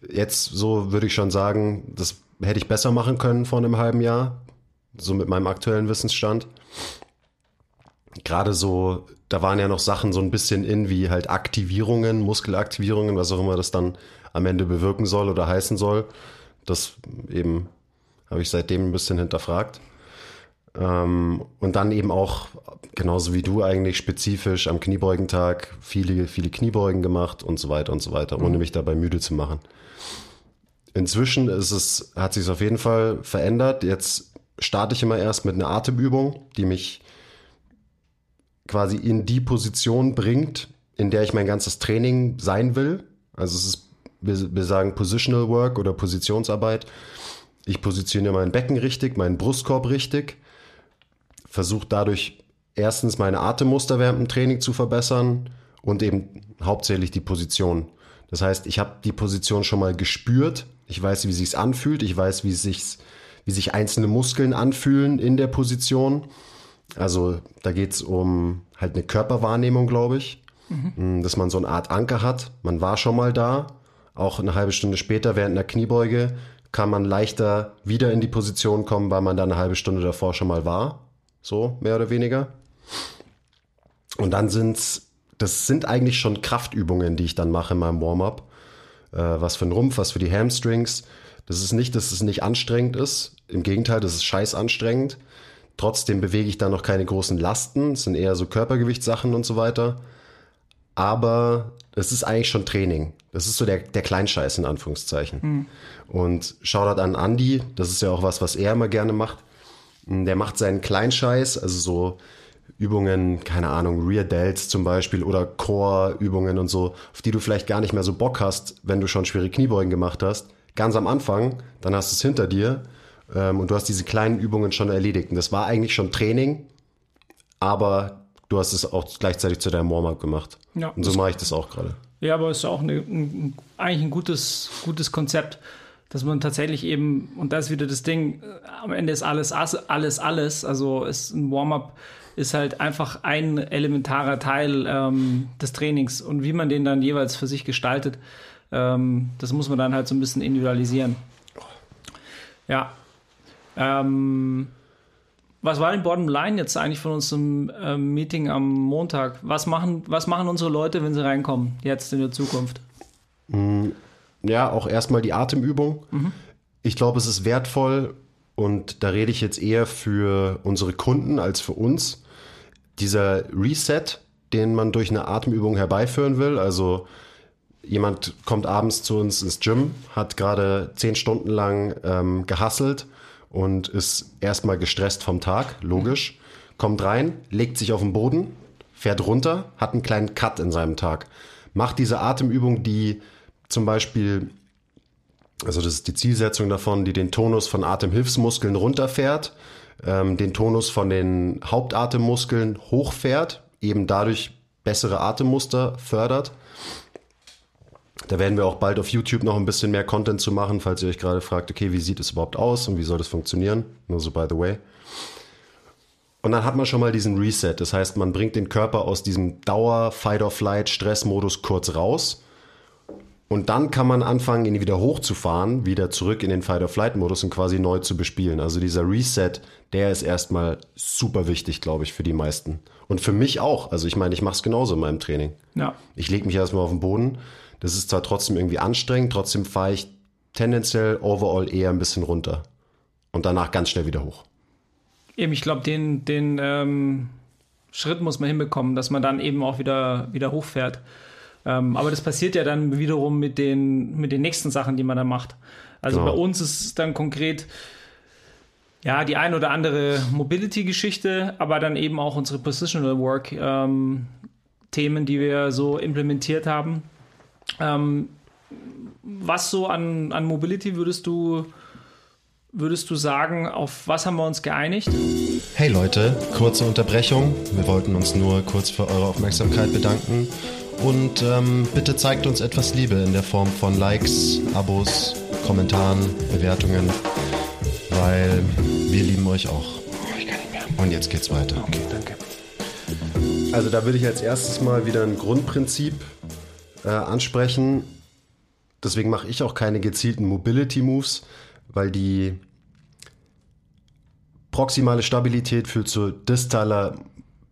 Jetzt so würde ich schon sagen, das hätte ich besser machen können vor einem halben Jahr, so mit meinem aktuellen Wissensstand gerade so, da waren ja noch Sachen so ein bisschen in, wie halt Aktivierungen, Muskelaktivierungen, was auch immer das dann am Ende bewirken soll oder heißen soll. Das eben habe ich seitdem ein bisschen hinterfragt. Ähm, und dann eben auch, genauso wie du eigentlich, spezifisch am Kniebeugentag viele, viele Kniebeugen gemacht und so weiter und so weiter, ohne mich dabei müde zu machen. Inzwischen ist es, hat sich auf jeden Fall verändert. Jetzt starte ich immer erst mit einer Atemübung, die mich quasi in die Position bringt, in der ich mein ganzes Training sein will. Also es ist, wir, wir sagen Positional Work oder Positionsarbeit. Ich positioniere mein Becken richtig, meinen Brustkorb richtig, versuche dadurch erstens meine Atemmuster während dem Training zu verbessern und eben hauptsächlich die Position. Das heißt, ich habe die Position schon mal gespürt, ich weiß, wie sich's anfühlt, ich weiß, wie sich wie sich einzelne Muskeln anfühlen in der Position. Also da geht's um halt eine Körperwahrnehmung, glaube ich, Mm, dass man so eine Art Anker hat. Man war schon mal da, auch eine halbe Stunde später während einer Kniebeuge kann man leichter wieder in die Position kommen, weil man da eine halbe Stunde davor schon mal war. So, mehr oder weniger. Und dann sind's, das sind eigentlich schon Kraftübungen, die ich dann mache in meinem Warm-up. Äh, was für den Rumpf, was für die Hamstrings. Das ist nicht, dass es nicht anstrengend ist. Im Gegenteil, das ist scheiß anstrengend. Trotzdem bewege ich da noch keine großen Lasten. Es sind eher so Körpergewichtssachen und so weiter. Aber es ist eigentlich schon Training. Das ist so der, der Kleinscheiß in Anführungszeichen. Und Shoutout an Andy, das ist ja auch was, was er immer gerne macht. Der macht seinen Kleinscheiß, also so Übungen, keine Ahnung, Rear Delts zum Beispiel oder Core-Übungen und so, auf die du vielleicht gar nicht mehr so Bock hast, wenn du schon schwere Kniebeugen gemacht hast. Ganz am Anfang, dann hast du es hinter dir ähm, und du hast diese kleinen Übungen schon erledigt. Und das war eigentlich schon Training, aber du hast es auch gleichzeitig zu deinem Warm-up gemacht. Ja, und so mache ich das auch gerade. Ja, aber es ist auch eine, ein, eigentlich ein gutes, gutes Konzept, dass man tatsächlich eben, und das ist wieder das Ding, äh, am Ende ist alles alles, alles, alles. Also ist ein Warm-up ist halt einfach ein elementarer Teil ähm, des Trainings und wie man den dann jeweils für sich gestaltet, ähm, das muss man dann halt so ein bisschen individualisieren. Ja. Ähm, was war die Bottom Line jetzt eigentlich von unserem ähm, Meeting am Montag? Was machen, was machen unsere Leute, wenn sie reinkommen, jetzt in der Zukunft? Ja, auch erstmal die Atemübung. Ich glaube, es ist wertvoll und da rede ich jetzt eher für unsere Kunden als für uns. Dieser Reset, den man durch eine Atemübung herbeiführen will, also jemand kommt abends zu uns ins Gym, hat gerade zehn Stunden lang ähm, gehasselt und ist erstmal gestresst vom Tag, logisch, kommt rein, legt sich auf den Boden, fährt runter, hat einen kleinen Cut in seinem Tag, macht diese Atemübung, die zum Beispiel, also das ist die Zielsetzung davon, die den Tonus von Atemhilfsmuskeln runterfährt, ähm, den Tonus von den Hauptatemmuskeln hochfährt, eben dadurch bessere Atemmuster fördert. Da werden wir auch bald auf YouTube noch ein bisschen mehr Content zu machen, falls ihr euch gerade fragt, okay, wie sieht es überhaupt aus und wie soll das funktionieren? Nur so by the way. Und dann hat man schon mal diesen Reset. Das heißt, man bringt den Körper aus diesem Dauer-Fight-or-Flight-Stressmodus kurz raus. Und dann kann man anfangen, ihn wieder hochzufahren, wieder zurück in den Fight-or-Flight-Modus und quasi neu zu bespielen. Also dieser Reset, der ist erstmal super wichtig, glaube ich, für die meisten. Und für mich auch. Also ich meine, ich mache es genauso in meinem Training. Ja. Ich lege mich erstmal auf den Boden. Das ist zwar trotzdem irgendwie anstrengend, trotzdem fahre ich tendenziell overall eher ein bisschen runter. Und danach ganz schnell wieder hoch. Eben, ich glaube, den, den ähm, Schritt muss man hinbekommen, dass man dann eben auch wieder, wieder hochfährt. Ähm, aber das passiert ja dann wiederum mit den, mit den nächsten Sachen, die man da macht. Also Genau. bei uns ist es dann konkret ja, die ein oder andere Mobility-Geschichte, aber dann eben auch unsere Positional Work-Themen, die wir so implementiert haben. Ähm, was so an, an Mobility würdest du, würdest du sagen, auf was haben wir uns geeinigt? Hey Leute, kurze Unterbrechung. Wir wollten uns nur kurz für eure Aufmerksamkeit bedanken. Und ähm, bitte zeigt uns etwas Liebe in der Form von Likes, Abos, Kommentaren, Bewertungen, weil wir lieben euch auch. Und jetzt geht's weiter. Okay, danke. Also da würde ich als erstes mal wieder ein Grundprinzip äh, ansprechen. Deswegen mache ich auch keine gezielten Mobility Moves, weil die proximale Stabilität führt zu distaler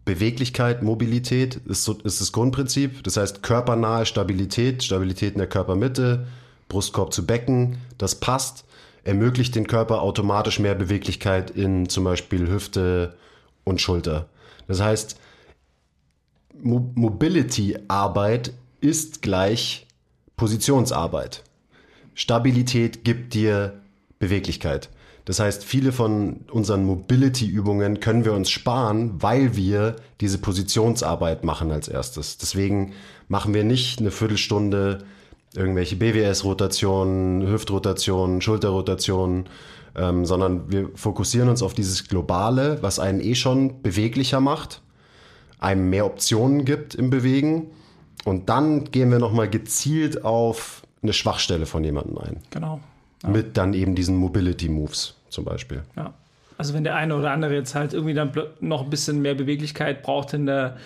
Beweglichkeit, Mobilität, ist, so, ist das Grundprinzip. Das heißt körpernahe Stabilität, Stabilität in der Körpermitte, Brustkorb zu Becken, das passt, ermöglicht den Körper automatisch mehr Beweglichkeit in zum Beispiel Hüfte und Schulter. Das heißt, Mo Mobility-Arbeit ist gleich Positionsarbeit. Stabilität gibt dir Beweglichkeit. Das heißt, viele von unseren Mobility-Übungen können wir uns sparen, weil wir diese Positionsarbeit machen als erstes. Deswegen machen wir nicht eine Viertelstunde irgendwelche BWS-Rotationen, Hüftrotationen, Schulterrotationen, ähm, sondern wir fokussieren uns auf dieses Globale, was einen eh schon beweglicher macht, einem mehr Optionen gibt im Bewegen. Und dann gehen wir nochmal gezielt auf eine Schwachstelle von jemandem ein. Genau. Mit dann eben diesen Mobility Moves zum Beispiel. Ja. Also wenn der eine oder andere jetzt halt irgendwie dann noch ein bisschen mehr Beweglichkeit braucht in der,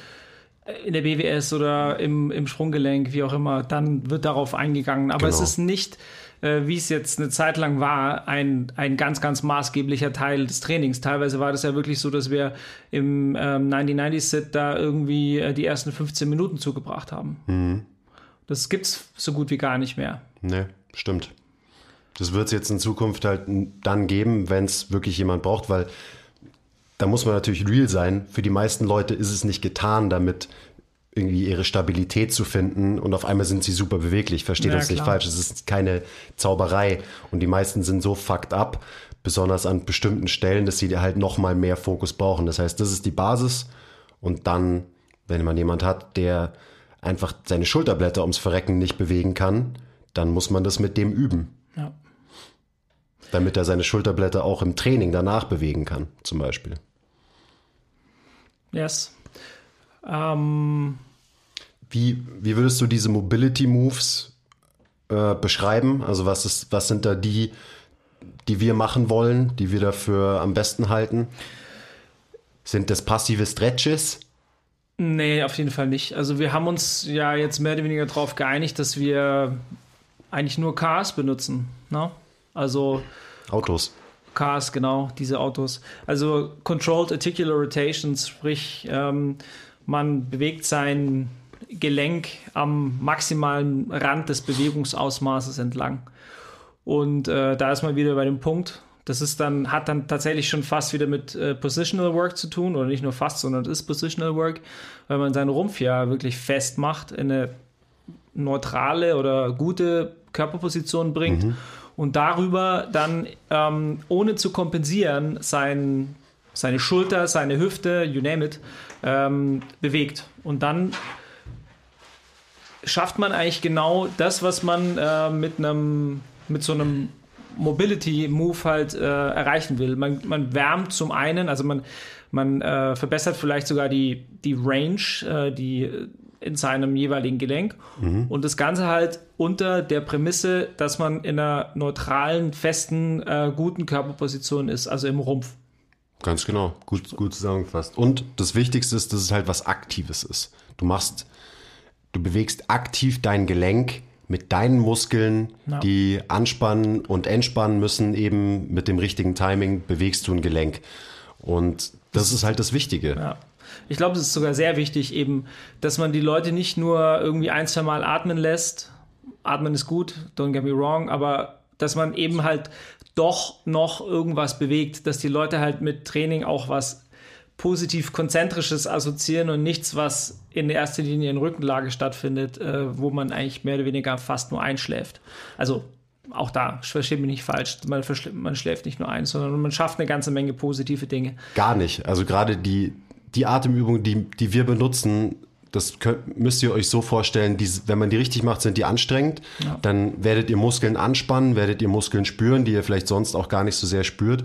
in der BWS oder im, im Sprunggelenk, wie auch immer, dann wird darauf eingegangen. Aber es Genau. ist nicht, äh, wie es jetzt eine Zeit lang war, ein, ein ganz, ganz maßgeblicher Teil des Trainings. Teilweise war das ja wirklich so, dass wir im ähm, 90-90-Sit da irgendwie äh, die ersten 15 Minuten zugebracht haben. Das gibt's so gut wie gar nicht mehr. Ne, stimmt. Das wird es jetzt in Zukunft halt dann geben, wenn es wirklich jemand braucht, weil da muss man natürlich real sein. Für die meisten Leute ist es nicht getan, damit irgendwie ihre Stabilität zu finden und auf einmal sind sie super beweglich. Versteht Ja, uns nicht falsch, es ist keine Zauberei und die meisten sind so fucked up, besonders an bestimmten Stellen, dass sie halt noch mal mehr Fokus brauchen. Das heißt, das ist die Basis und dann, wenn man jemand hat, der einfach seine Schulterblätter ums Verrecken nicht bewegen kann, dann muss man das mit dem üben, Ja. damit er seine Schulterblätter auch im Training danach bewegen kann, zum Beispiel. Yes. Ähm, Wie, wie würdest du diese Mobility Moves äh, beschreiben? Also was ist, was sind da die, die wir machen wollen, die wir dafür am besten halten? Sind das passive Stretches? Nee, auf jeden Fall nicht. Also wir haben uns ja jetzt mehr oder weniger darauf geeinigt, dass wir eigentlich nur Cars benutzen. Ne? Also Autos. Cars, genau, diese Autos. Also Controlled Articular Rotations, sprich ähm, man bewegt sein Gelenk am maximalen Rand des Bewegungsausmaßes entlang. Und äh, da ist man wieder bei dem Punkt, das ist dann, hat dann tatsächlich schon fast wieder mit äh, Positional Work zu tun, oder nicht nur fast, sondern es ist Positional Work, weil man seinen Rumpf ja wirklich fest macht, in eine neutrale oder gute Körperposition bringt und darüber dann, ähm, ohne zu kompensieren, sein, seine Schulter, seine Hüfte, you name it, ähm, bewegt. Und dann schafft man eigentlich genau das, was man äh, mit einem mit so einem Mobility-Move halt äh, erreichen will. Man, man wärmt zum einen, also man, man äh, verbessert vielleicht sogar die, die Range, äh, die in seinem jeweiligen Gelenk und das Ganze halt unter der Prämisse, dass man in einer neutralen, festen, äh, guten Körperposition ist, also im Rumpf. Ganz genau, gut, gut zusammengefasst. Und das Wichtigste ist, dass es halt was Aktives ist. Du machst, du bewegst aktiv dein Gelenk mit deinen Muskeln, Ja. die anspannen und entspannen müssen, eben mit dem richtigen Timing bewegst du ein Gelenk. Und das ist halt das Wichtige. Ja. Ich glaube, es ist sogar sehr wichtig, eben, dass man die Leute nicht nur irgendwie ein, zwei Mal atmen lässt. Atmen ist gut, don't get me wrong, aber dass man eben halt doch noch irgendwas bewegt, dass die Leute halt mit Training auch was positiv konzentrisches assoziieren und nichts, was in erster Linie in Rückenlage stattfindet, äh, wo man eigentlich mehr oder weniger fast nur einschläft. Also auch da, verstehe mich nicht falsch, man, man, schläft nicht nur ein, sondern man schafft eine ganze Menge positive Dinge. Gar nicht. Also gerade die, die Atemübungen, die, die wir benutzen, das könnt, müsst ihr euch so vorstellen, die, wenn man die richtig macht, sind die anstrengend. Ja. Dann werdet ihr Muskeln anspannen, werdet ihr Muskeln spüren, die ihr vielleicht sonst auch gar nicht so sehr spürt.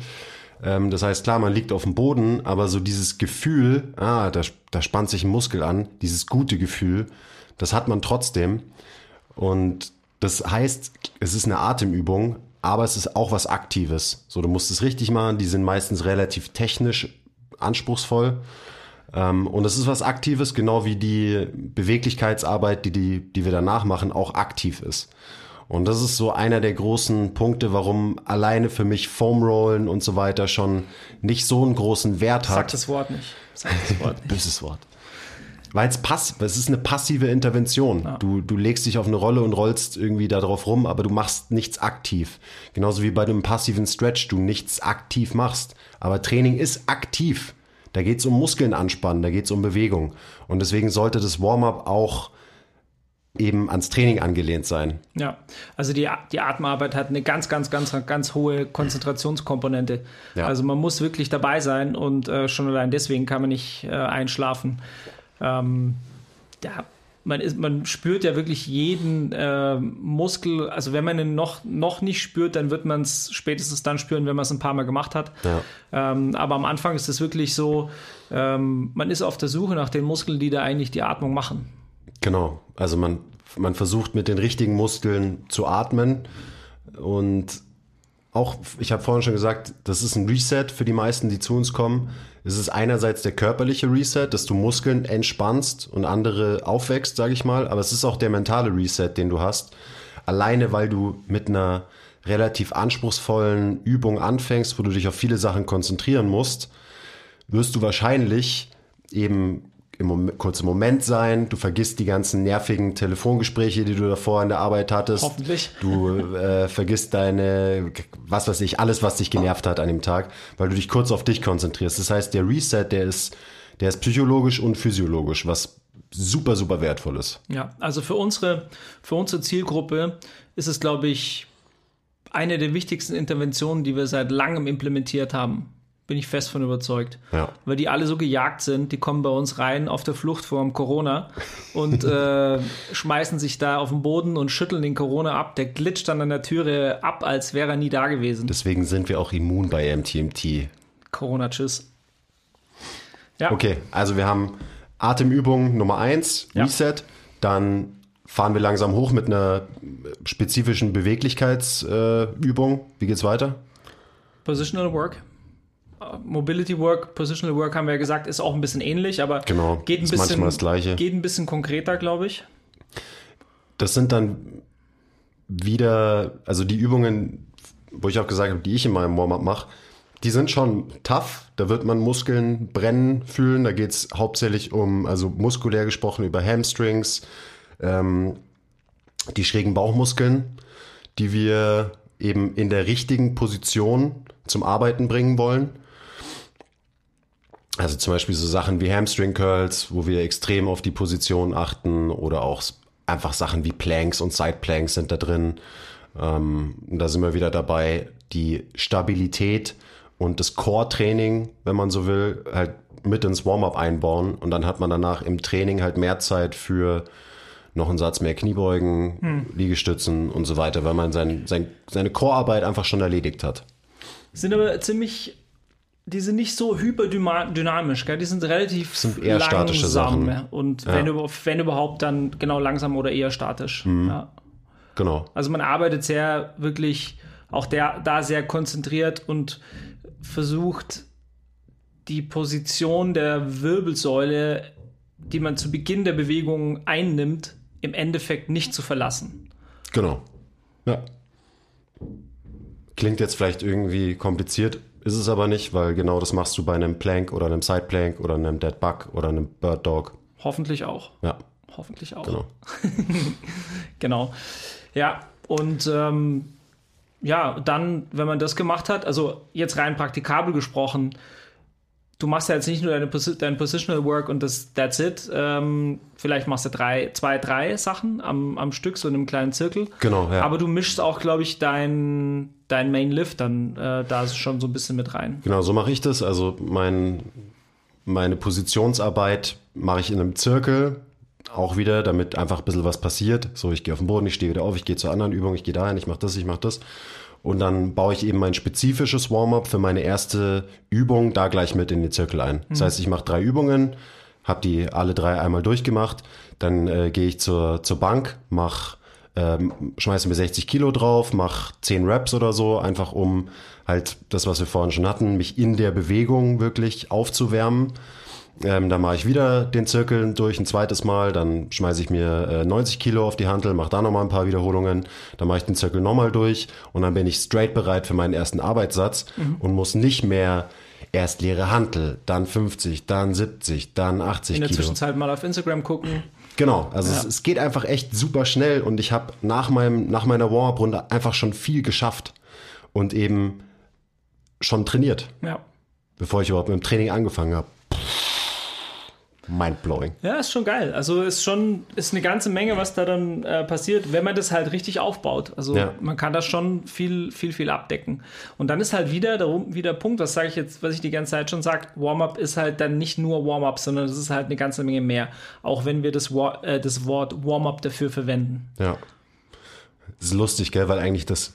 Ähm, das heißt, klar, man liegt auf dem Boden, aber so dieses Gefühl, ah, da, da spannt sich ein Muskel an, dieses gute Gefühl, das hat man trotzdem. Und das heißt, es ist eine Atemübung, aber es ist auch was Aktives. So, du musst es richtig machen, die sind meistens relativ technisch anspruchsvoll. Ähm, und es ist was Aktives, genau wie die Beweglichkeitsarbeit, die, die, die wir danach machen, auch aktiv ist. Und das ist so einer der großen Punkte, warum alleine für mich Foam Rollen und so weiter schon nicht so einen großen Wert hat. Sag das Wort nicht. Sag das Wort nicht. Böses Wort. Weil es passiv, es ist eine passive Intervention. Ja. Du, du legst dich auf eine Rolle und rollst irgendwie da drauf rum, aber du machst nichts aktiv. Genauso wie bei einem passiven Stretch du nichts aktiv machst. Aber Training ist aktiv. Da geht es um Muskeln anspannen, da geht es um Bewegung. Und deswegen sollte das Warm-up auch eben ans Training angelehnt sein. Ja, also die, die Atemarbeit hat eine ganz, ganz, ganz, ganz hohe Konzentrationskomponente. Ja. Also man muss wirklich dabei sein und äh, schon allein deswegen kann man nicht äh, einschlafen. Ähm, ja, man, ist, man spürt ja wirklich jeden äh, Muskel. Also wenn man ihn noch, noch nicht spürt, dann wird man es spätestens dann spüren, wenn man es ein paar Mal gemacht hat. Ja. Ähm, aber am Anfang ist es wirklich so, ähm, man ist auf der Suche nach den Muskeln, die da eigentlich die Atmung machen. Genau. Also man, man versucht mit den richtigen Muskeln zu atmen und auch, ich habe vorhin schon gesagt, das ist ein Reset für die meisten, die zu uns kommen. Es ist einerseits der körperliche Reset, dass du Muskeln entspannst und andere aufwächst, sage ich mal, aber es ist auch der mentale Reset, den du hast. Alleine, weil du mit einer relativ anspruchsvollen Übung anfängst, wo du dich auf viele Sachen konzentrieren musst, wirst du wahrscheinlich eben im Moment, kurzen Moment sein. Du vergisst die ganzen nervigen Telefongespräche, die du davor in der Arbeit hattest. Hoffentlich. Du äh, vergisst deine, was weiß ich, alles, was dich genervt hat an dem Tag, weil du dich kurz auf dich konzentrierst. Das heißt, der Reset, der ist, der ist psychologisch und physiologisch, was super, super wertvoll ist. Ja, also für unsere, für unsere Zielgruppe ist es, glaube ich, eine der wichtigsten Interventionen, die wir seit langem implementiert haben. Bin ich fest von überzeugt. Ja. Weil die alle so gejagt sind, die kommen bei uns rein auf der Flucht vor dem Corona und äh, schmeißen sich da auf den Boden und schütteln den Corona ab. Der glitscht dann an der Türe ab, als wäre er nie da gewesen. Deswegen sind wir auch immun bei MTMT. Corona, tschüss. Ja. Okay, also wir haben Atemübung Nummer eins, Reset. Ja. Dann fahren wir langsam hoch mit einer spezifischen Beweglichkeitsübung. Äh, Wie geht's weiter? Positional Work. Mobility Work, Positional Work haben wir ja gesagt, ist auch ein bisschen ähnlich, aber genau, geht, ein bisschen, das Gleiche. geht ein bisschen konkreter, glaube ich. Das sind dann wieder, also die Übungen, wo ich auch gesagt habe, die ich in meinem Warm-up mache, die sind schon tough. Da wird man Muskeln brennen fühlen. Da geht es hauptsächlich um, also muskulär gesprochen, über Hamstrings, ähm, die schrägen Bauchmuskeln, die wir eben in der richtigen Position zum Arbeiten bringen wollen. Also zum Beispiel so Sachen wie Hamstring Curls, wo wir extrem auf die Position achten oder auch einfach Sachen wie Planks und Side Planks sind da drin. Ähm, da sind wir wieder dabei, die Stabilität und das Core-Training, wenn man so will, halt mit ins Warm-up einbauen und dann hat man danach im Training halt mehr Zeit für noch einen Satz mehr Kniebeugen, hm. Liegestützen und so weiter, weil man sein, sein, seine Core-Arbeit einfach schon erledigt hat. Sind aber ziemlich die sind nicht so hyperdynamisch, gell? die sind relativ sind eher langsam statische Sachen. und ja. wenn, wenn überhaupt dann genau langsam oder eher statisch. Mhm. Ja. Genau. Also man arbeitet sehr wirklich auch der, da sehr konzentriert und versucht die Position der Wirbelsäule, die man zu Beginn der Bewegung einnimmt, im Endeffekt nicht zu verlassen. Genau. Ja. Klingt jetzt vielleicht irgendwie kompliziert, ist es aber nicht, weil genau das machst du bei einem Plank oder einem Side Plank oder einem Dead Bug oder einem Bird Dog. Hoffentlich auch. Ja. Hoffentlich auch. Genau. genau. Ja, und ähm, ja, dann, wenn man das gemacht hat, also jetzt rein praktikabel gesprochen, du machst ja jetzt nicht nur deine Posi dein Positional Work und das that's it. Ähm, vielleicht machst du drei, zwei, drei Sachen am, am Stück, so in einem kleinen Zirkel. Genau, ja. Aber du mischst auch, glaube ich, dein, dein Main Lift dann äh, da schon so ein bisschen mit rein. Genau, so mache ich das. Also mein, meine Positionsarbeit mache ich in einem Zirkel. Auch wieder, damit einfach ein bisschen was passiert. So, ich gehe auf den Boden, ich stehe wieder auf, ich gehe zur anderen Übung, ich gehe dahin, ich mache das, ich mache das. Und dann baue ich eben mein spezifisches Warm-up für meine erste Übung da gleich mit in den Zirkel ein. Das heißt, ich mache drei Übungen, habe die alle drei einmal durchgemacht, dann äh, gehe ich zur, zur Bank, mach, ähm, schmeiße mir 60 Kilo drauf, mach 10 Reps oder so, einfach um halt das, was wir vorhin schon hatten, mich in der Bewegung wirklich aufzuwärmen. Ähm, dann mache ich wieder den Zirkel durch ein zweites Mal, dann schmeiße ich mir äh, 90 Kilo auf die Hantel, mache da nochmal ein paar Wiederholungen, dann mache ich den Zirkel nochmal durch und dann bin ich straight bereit für meinen ersten Arbeitssatz und muss nicht mehr erst leere Hantel, dann 50, dann 70, dann 80 In der Kilo. Zwischenzeit mal auf Instagram gucken. Genau, also Ja. es, es geht einfach echt super schnell und ich habe nach, meinem, nach meiner Warm-Up-Runde einfach schon viel geschafft und eben schon trainiert, Ja. bevor ich überhaupt mit dem Training angefangen habe. Mindblowing. Ja, ist schon geil. Also ist schon ist eine ganze Menge, was da dann äh, passiert, wenn man das halt richtig aufbaut. Also Ja. man kann da schon viel, viel, viel abdecken. Und dann ist halt wieder darum, wieder Punkt, was sage ich jetzt, was ich die ganze Zeit schon sage, Warm-up ist halt dann nicht nur Warm-up, sondern es ist halt eine ganze Menge mehr. Auch wenn wir das, äh, das Wort Warm-up dafür verwenden. Ja. Das ist lustig, gell, weil eigentlich das,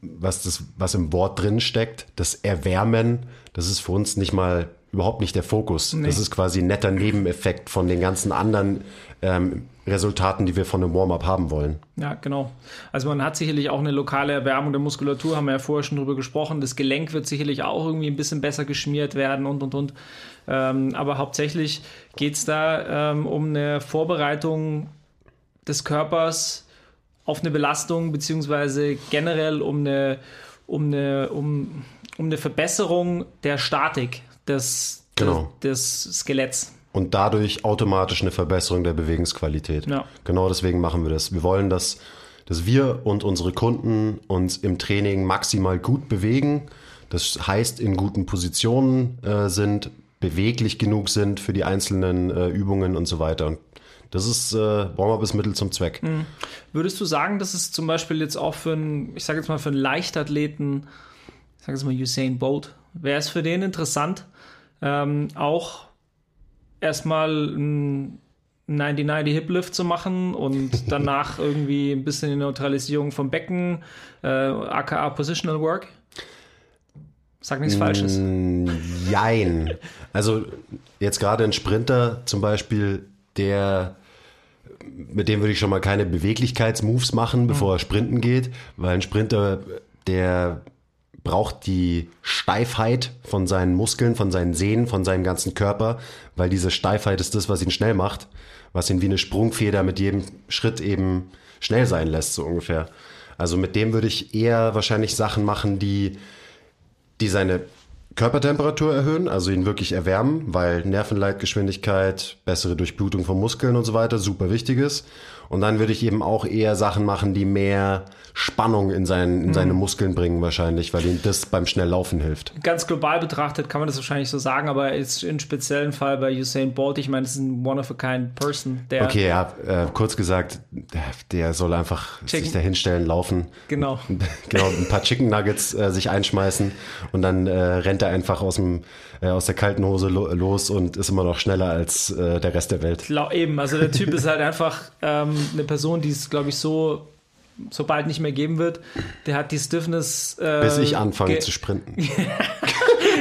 was, das, was im Wort drin steckt, das Erwärmen, das ist für uns nicht mal überhaupt nicht der Fokus. Das ist quasi ein netter Nebeneffekt von den ganzen anderen ähm, Resultaten, die wir von einem Warm-up haben wollen. Ja, genau. Also man hat sicherlich auch eine lokale Erwärmung der Muskulatur, haben wir ja vorher schon drüber gesprochen. Das Gelenk wird sicherlich auch irgendwie ein bisschen besser geschmiert werden und, und, und. Ähm, aber hauptsächlich geht es da ähm, um eine Vorbereitung des Körpers auf eine Belastung, beziehungsweise generell um eine, um eine, um, um eine Verbesserung der Statik des, Genau. des, des Skeletts. Und dadurch automatisch eine Verbesserung der Bewegungsqualität. Ja. Genau deswegen machen wir das. Wir wollen, dass, dass wir und unsere Kunden uns im Training maximal gut bewegen. Das heißt, in guten Positionen äh, sind, beweglich genug sind für die einzelnen äh, Übungen und so weiter. Und das ist äh, Warm-up ist Mittel zum Zweck. Würdest du sagen, dass es zum Beispiel jetzt auch für einen, ich sage jetzt mal für einen Leichtathleten, ich sage jetzt mal Usain Bolt, wäre es für den interessant, ähm, auch erstmal einen 90-90 Hip Lift zu machen und danach irgendwie ein bisschen die Neutralisierung vom Becken, äh, aka Positional Work? Sag nichts Falsches. Jein. Also jetzt gerade ein Sprinter zum Beispiel, der mit dem würde ich schon mal keine Beweglichkeitsmoves machen, bevor er sprinten geht, weil ein Sprinter, der braucht die Steifheit von seinen Muskeln, von seinen Sehnen, von seinem ganzen Körper, weil diese Steifheit ist das, was ihn schnell macht, was ihn wie eine Sprungfeder mit jedem Schritt eben schnell sein lässt, so ungefähr. Also mit dem würde ich eher wahrscheinlich Sachen machen, die die seine Körpertemperatur erhöhen, also ihn wirklich erwärmen, weil Nervenleitgeschwindigkeit, bessere Durchblutung von Muskeln und so weiter super wichtig ist. Und dann würde ich eben auch eher Sachen machen, die mehr Spannung in, seinen, in seine Muskeln bringen wahrscheinlich, weil ihm das beim Schnelllaufen hilft. Ganz global betrachtet kann man das wahrscheinlich so sagen, aber jetzt im speziellen Fall bei Usain Bolt, ich meine, das ist ein one-of-a-kind-Person, der Okay, ja, äh, kurz gesagt, der soll einfach Chicken. sich da hinstellen, laufen, genau genau, ein paar Chicken Nuggets äh, sich einschmeißen und dann äh, rennt er einfach aus, dem, äh, aus der kalten Hose lo los und ist immer noch schneller als äh, der Rest der Welt. Lau- Eben, also der Typ ist halt einfach ähm, eine Person, die es, glaube ich, so, so bald nicht mehr geben wird. Der hat die Stiffness. Äh, Bis ich anfange ge- zu sprinten.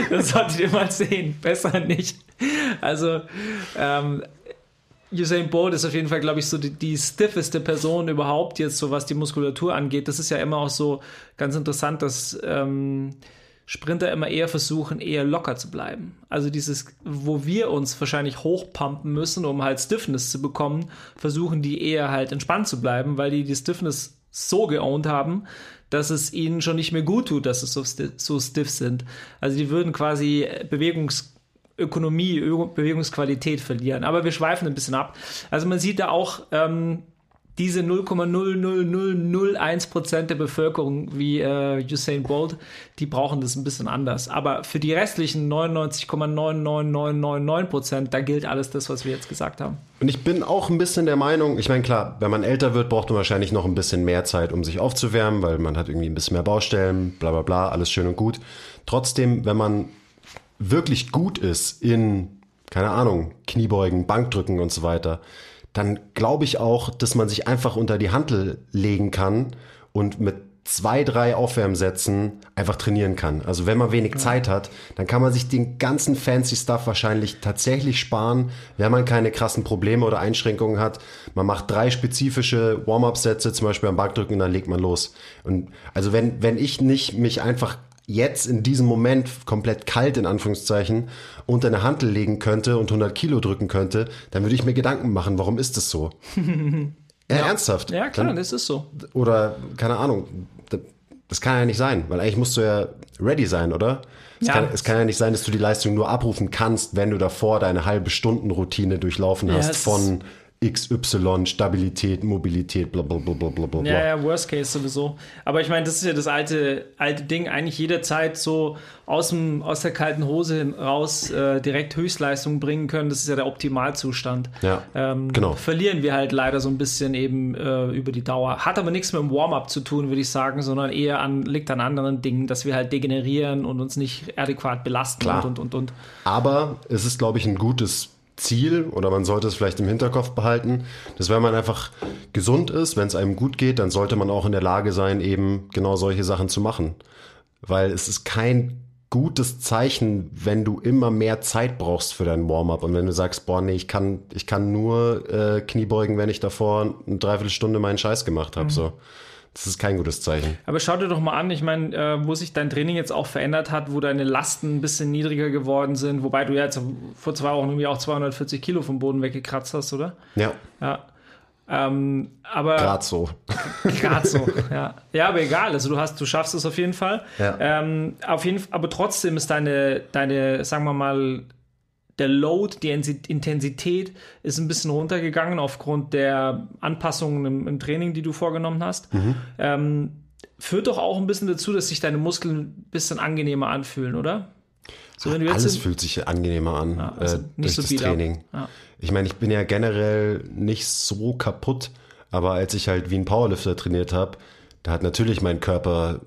Das solltet ihr mal sehen. Besser nicht. Also, ähm, Usain Bolt ist auf jeden Fall, glaube ich, so die, die stiffeste Person überhaupt, jetzt so was die Muskulatur angeht. Das ist ja immer auch so ganz interessant, dass ähm, Sprinter immer eher versuchen, eher locker zu bleiben. Also dieses, wo wir uns wahrscheinlich hochpumpen müssen, um halt Stiffness zu bekommen, versuchen die eher halt entspannt zu bleiben, weil die die Stiffness so geowned haben, dass es ihnen schon nicht mehr gut tut, dass sie so, sti so stiff sind. Also die würden quasi Bewegungsökonomie, Bewegungsqualität verlieren. Aber wir schweifen ein bisschen ab. Also man sieht da auch, ähm, diese 0,00001 Prozent der Bevölkerung wie äh, Usain Bolt, die brauchen das ein bisschen anders. Aber für die restlichen 99,99999 Prozent, da gilt alles das, was wir jetzt gesagt haben. Und ich bin auch ein bisschen der Meinung, ich meine, klar, wenn man älter wird, braucht man wahrscheinlich noch ein bisschen mehr Zeit, um sich aufzuwärmen, weil man hat irgendwie ein bisschen mehr Baustellen, bla bla bla, alles schön und gut. Trotzdem, wenn man wirklich gut ist in, keine Ahnung, Kniebeugen, Bankdrücken und so weiter, dann glaube ich auch, dass man sich einfach unter die Hantel legen kann und mit zwei, drei Aufwärmsätzen einfach trainieren kann. Also wenn man wenig ja. Zeit hat, dann kann man sich den ganzen fancy Stuff wahrscheinlich tatsächlich sparen, wenn man keine krassen Probleme oder Einschränkungen hat. Man macht drei spezifische Warm-up-Sätze, zum Beispiel am Bankdrücken, und dann legt man los. Und also wenn, wenn ich nicht mich einfach jetzt in diesem Moment komplett kalt in Anführungszeichen unter eine Hantel legen könnte und 100 Kilo drücken könnte, dann würde ich mir Gedanken machen, warum ist das so? ja, ja, ernsthaft. Ja, klar, dann, das ist so. Oder, keine Ahnung, das kann ja nicht sein, weil eigentlich musst du ja ready sein, oder? Es, ja. kann, es kann ja nicht sein, dass du die Leistung nur abrufen kannst, wenn du davor deine halbe Stunden Routine durchlaufen hast ja, von XY, Stabilität, Mobilität, bla bla bla bla bla. Ja, ja, Worst Case sowieso. Aber ich meine, das ist ja das alte, alte Ding, eigentlich jederzeit so aus, dem, aus der kalten Hose raus äh, direkt Höchstleistung bringen können. Das ist ja der Optimalzustand. Ja, ähm, genau. Verlieren wir halt leider so ein bisschen eben äh, über die Dauer. Hat aber nichts mit dem Warm-up zu tun, würde ich sagen, sondern eher an, liegt an anderen Dingen, dass wir halt degenerieren und uns nicht adäquat belasten Klar. und, und, und, und. Aber es ist, glaube ich, ein gutes Ziel oder man sollte es vielleicht im Hinterkopf behalten, dass wenn man einfach gesund ist, wenn es einem gut geht, dann sollte man auch in der Lage sein, eben genau solche Sachen zu machen. Weil es ist kein gutes Zeichen, wenn du immer mehr Zeit brauchst für dein Warm-up und wenn du sagst, boah, nee, ich kann, ich kann nur äh, Kniebeugen, wenn ich davor eine Dreiviertelstunde meinen Scheiß gemacht habe. Mhm. So. Das ist kein gutes Zeichen. Aber schau dir doch mal an, ich meine, äh, wo sich dein Training jetzt auch verändert hat, wo deine Lasten ein bisschen niedriger geworden sind, wobei du ja jetzt vor zwei Wochen irgendwie auch 240 Kilo vom Boden weggekratzt hast, oder? Ja. Ja. Ähm, aber gerade so. Gerade so, ja. Ja, aber egal. Also du hast, du schaffst es auf jeden Fall. Ja. Ähm, auf jeden, aber trotzdem ist deine, deine, sagen wir mal, der Load, die Intensität ist ein bisschen runtergegangen aufgrund der Anpassungen im, im Training, die du vorgenommen hast. Mhm. Ähm, führt doch auch ein bisschen dazu, dass sich deine Muskeln ein bisschen angenehmer anfühlen, oder? So, Alles fühlt sich angenehmer an ja, also äh, durch so das Training. Ja. Ich meine, ich bin ja generell nicht so kaputt, aber als ich halt wie ein Powerlifter trainiert habe, da hat natürlich mein Körper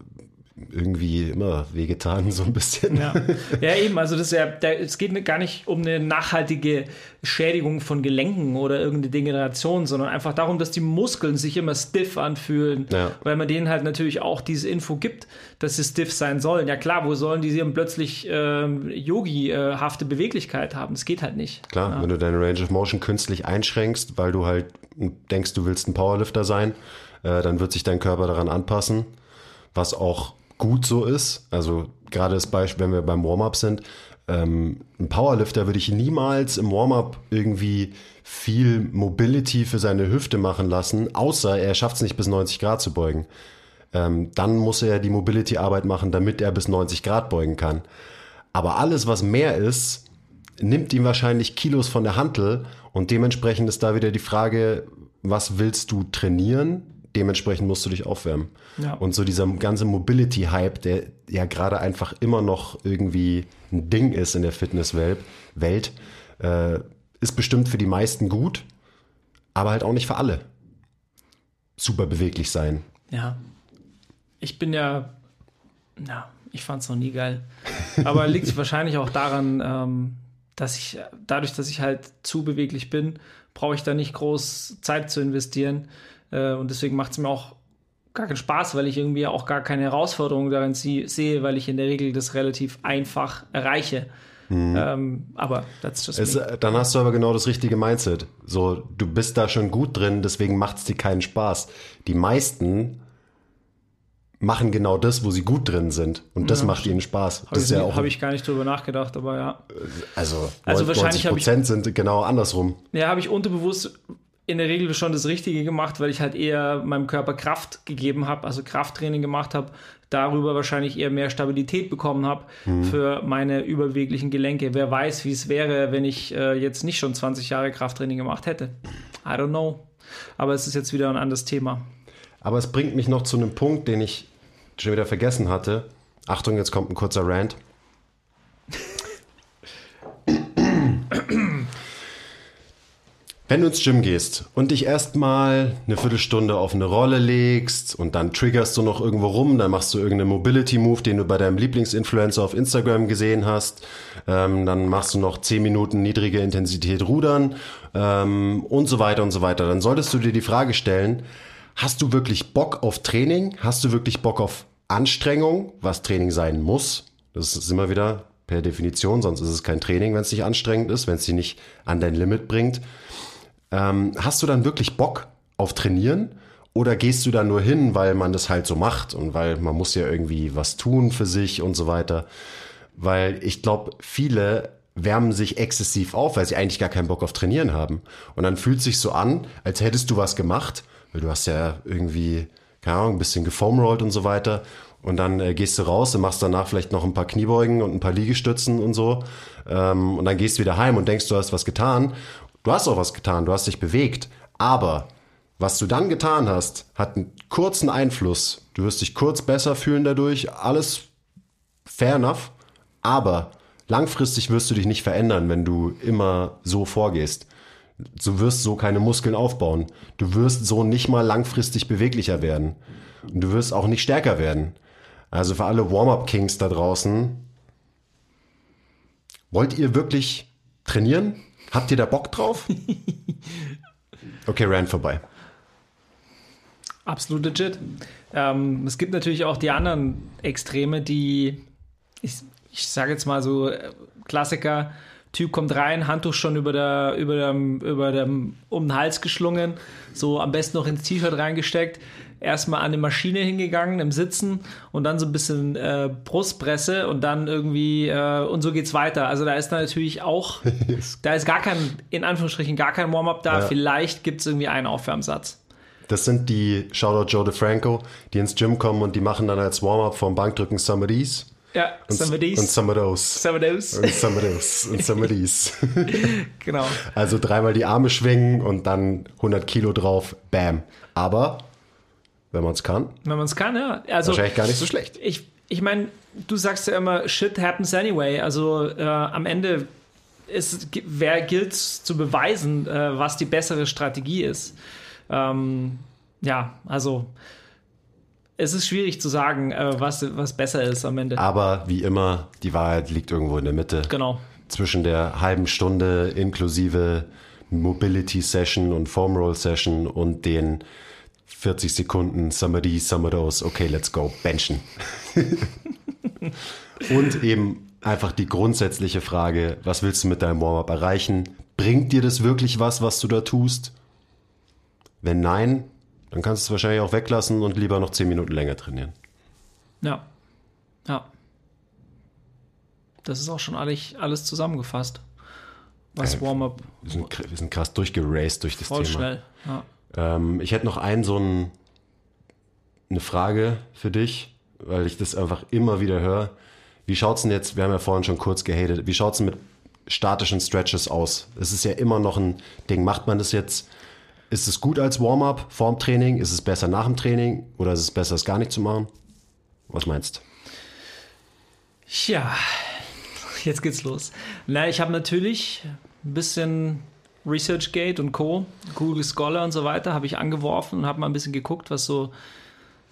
irgendwie immer wehgetan, so ein bisschen. Ja, ja eben, also das ist ja, da, es geht gar nicht um eine nachhaltige Schädigung von Gelenken oder irgendeine Degeneration, sondern einfach darum, dass die Muskeln sich immer stiff anfühlen, ja. weil man denen halt natürlich auch diese Info gibt, dass sie stiff sein sollen. Ja klar, wo sollen die dann plötzlich äh, Yogi-hafte Beweglichkeit haben? Das geht halt nicht. Klar, ja. wenn du deine Range of Motion künstlich einschränkst, weil du halt denkst, du willst ein Powerlifter sein, äh, dann wird sich dein Körper daran anpassen, was auch gut so ist. Also gerade das Beispiel, wenn wir beim Warm-up sind, ähm, ein Powerlifter würde ich niemals im Warm-up irgendwie viel Mobility für seine Hüfte machen lassen, außer er schafft es nicht bis 90 Grad zu beugen. Ähm, dann muss er die Mobility-Arbeit machen, damit er bis 90 Grad beugen kann. Aber alles, was mehr ist, nimmt ihm wahrscheinlich Kilos von der Hantel und dementsprechend ist da wieder die Frage, was willst du trainieren? Dementsprechend musst du dich aufwärmen. Ja. Und so dieser ganze Mobility-Hype, der ja gerade einfach immer noch irgendwie ein Ding ist in der Fitnesswelt, Welt, äh, ist bestimmt für die meisten gut, aber halt auch nicht für alle. Super beweglich sein. Ja. Ich bin ja, ja, ich fand es noch nie geil. Aber liegt wahrscheinlich auch daran, ähm, dass ich, dadurch, dass ich halt zu beweglich bin, brauche ich da nicht groß Zeit zu investieren. Äh, und deswegen macht es mir auch gar keinen Spaß, weil ich irgendwie auch gar keine Herausforderung darin sehe, weil ich in der Regel das relativ einfach erreiche. Mhm. Ähm, aber that's just es, Dann hast du aber genau das richtige Mindset. So, du bist da schon gut drin, deswegen macht es dir keinen Spaß. Die meisten machen genau das, wo sie gut drin sind. Und das ja, macht ihnen Spaß. Habe ich, ja hab ich gar nicht drüber nachgedacht, aber ja. Also, also 90 wahrscheinlich Prozent ich, sind genau andersrum. Ja, habe ich unterbewusst in der Regel schon das Richtige gemacht, weil ich halt eher meinem Körper Kraft gegeben habe, also Krafttraining gemacht habe, darüber wahrscheinlich eher mehr Stabilität bekommen habe mhm. für meine überweglichen Gelenke. Wer weiß, wie es wäre, wenn ich äh, jetzt nicht schon 20 Jahre Krafttraining gemacht hätte. I don't know. Aber es ist jetzt wieder ein anderes Thema. Aber es bringt mich noch zu einem Punkt, den ich schon wieder vergessen hatte. Achtung, jetzt kommt ein kurzer Rant. Wenn du ins Gym gehst und dich erstmal eine Viertelstunde auf eine Rolle legst und dann triggerst du noch irgendwo rum, dann machst du irgendeinen Mobility-Move, den du bei deinem Lieblingsinfluencer auf Instagram gesehen hast, ähm, dann machst du noch 10 Minuten niedrige Intensität Rudern ähm, und so weiter und so weiter. Dann solltest du dir die Frage stellen, hast du wirklich Bock auf Training? Hast du wirklich Bock auf Anstrengung, was Training sein muss? Das ist immer wieder per Definition, sonst ist es kein Training, wenn es nicht anstrengend ist, wenn es dich nicht an dein Limit bringt. Ähm, hast du dann wirklich Bock auf Trainieren? Oder gehst du da nur hin, weil man das halt so macht und weil man muss ja irgendwie was tun für sich und so weiter? Weil ich glaube, viele wärmen sich exzessiv auf, weil sie eigentlich gar keinen Bock auf Trainieren haben. Und dann fühlt sich so an, als hättest du was gemacht, weil du hast ja irgendwie, keine Ahnung, ein bisschen gefoamrollt und so weiter. Und dann äh, gehst du raus und machst danach vielleicht noch ein paar Kniebeugen und ein paar Liegestützen und so. Ähm, und dann gehst du wieder heim und denkst, du hast was getan. Du hast auch was getan, du hast dich bewegt, aber was du dann getan hast, hat einen kurzen Einfluss. Du wirst dich kurz besser fühlen dadurch, alles fair enough, aber langfristig wirst du dich nicht verändern, wenn du immer so vorgehst. Du wirst so keine Muskeln aufbauen. Du wirst so nicht mal langfristig beweglicher werden. Und du wirst auch nicht stärker werden. Also für alle Warm-up-Kings da draußen, wollt ihr wirklich trainieren? Habt ihr da Bock drauf? Okay, Rand vorbei. Absolut legit. Ähm, es gibt natürlich auch die anderen Extreme, die, ich, ich sage jetzt mal so, äh, Klassiker, Typ kommt rein, Handtuch schon über der, über dem, über dem, um den Hals geschlungen, so am besten noch ins T-Shirt reingesteckt, erstmal an eine Maschine hingegangen im Sitzen und dann so ein bisschen äh, Brustpresse und dann irgendwie äh, und so geht's weiter. Also da ist dann natürlich auch, da ist gar kein, in Anführungsstrichen gar kein Warm-up da. Ja. Vielleicht gibt's irgendwie einen Aufwärmsatz. Das sind die Shoutout Joe DeFranco, die ins Gym kommen und die machen dann als Warm-up vom Bankdrücken. Ja, und, some of these. Und some of those. Some of those. Und some of those. Und some of these. genau. Also dreimal die Arme schwingen und dann 100 Kilo drauf. Bam. Aber wenn man es kann. Wenn man es kann, ja. Also, wahrscheinlich gar nicht so schlecht. Ich, ich meine, du sagst ja immer, shit happens anyway. Also äh, am Ende ist, wer gilt zu beweisen, äh, was die bessere Strategie ist. Ähm, ja, also es ist schwierig zu sagen, äh, was, was besser ist am Ende. Aber wie immer, die Wahrheit liegt irgendwo in der Mitte. Genau. Zwischen der halben Stunde inklusive Mobility Session und Foam Roll Session und den 40 Sekunden of those, okay, let's go, benchen. und eben einfach die grundsätzliche Frage, was willst du mit deinem Warm-up erreichen? Bringt dir das wirklich was, was du da tust? Wenn nein, dann kannst du es wahrscheinlich auch weglassen und lieber noch 10 Minuten länger trainieren. Ja. Ja. Das ist auch schon alles, alles zusammengefasst. Was ja, Warm-up. Wir sind, wir sind krass durchgeraced durch das Voll Thema. schnell. Ja. Ähm, ich hätte noch einen so ein, eine Frage für dich, weil ich das einfach immer wieder höre. Wie schaut es denn jetzt, wir haben ja vorhin schon kurz gehatet, wie schaut es denn mit statischen Stretches aus? Es ist ja immer noch ein Ding. Macht man das jetzt, ist es gut als Warm-up vorm Training? Ist es besser nach dem Training? Oder ist es besser, es gar nicht zu machen? Was meinst du? Ja, jetzt geht's los. Na, ich habe natürlich ein bisschen ResearchGate und Co., Google Scholar und so weiter, habe ich angeworfen und habe mal ein bisschen geguckt, was so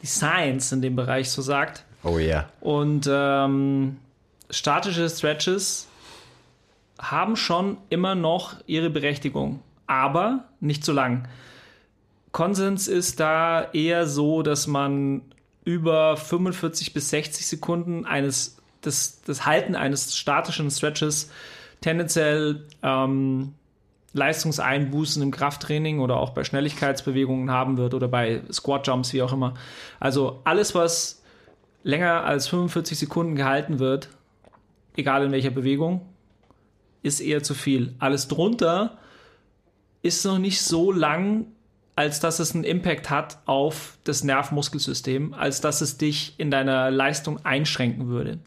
die Science in dem Bereich so sagt. Oh ja. Yeah. Und ähm, statische Stretches haben schon immer noch ihre Berechtigung, aber nicht so lang. Konsens ist da eher so, dass man über 45 bis 60 Sekunden eines das, das Halten eines statischen Stretches tendenziell ähm, Leistungseinbußen im Krafttraining oder auch bei Schnelligkeitsbewegungen haben wird oder bei Squat Jumps, wie auch immer. Also alles, was länger als 45 Sekunden gehalten wird, egal in welcher Bewegung, ist eher zu viel. Alles drunter ist noch nicht so lang, als dass es einen Impact hat auf das Nervmuskelsystem, als dass es dich in deiner Leistung einschränken würde.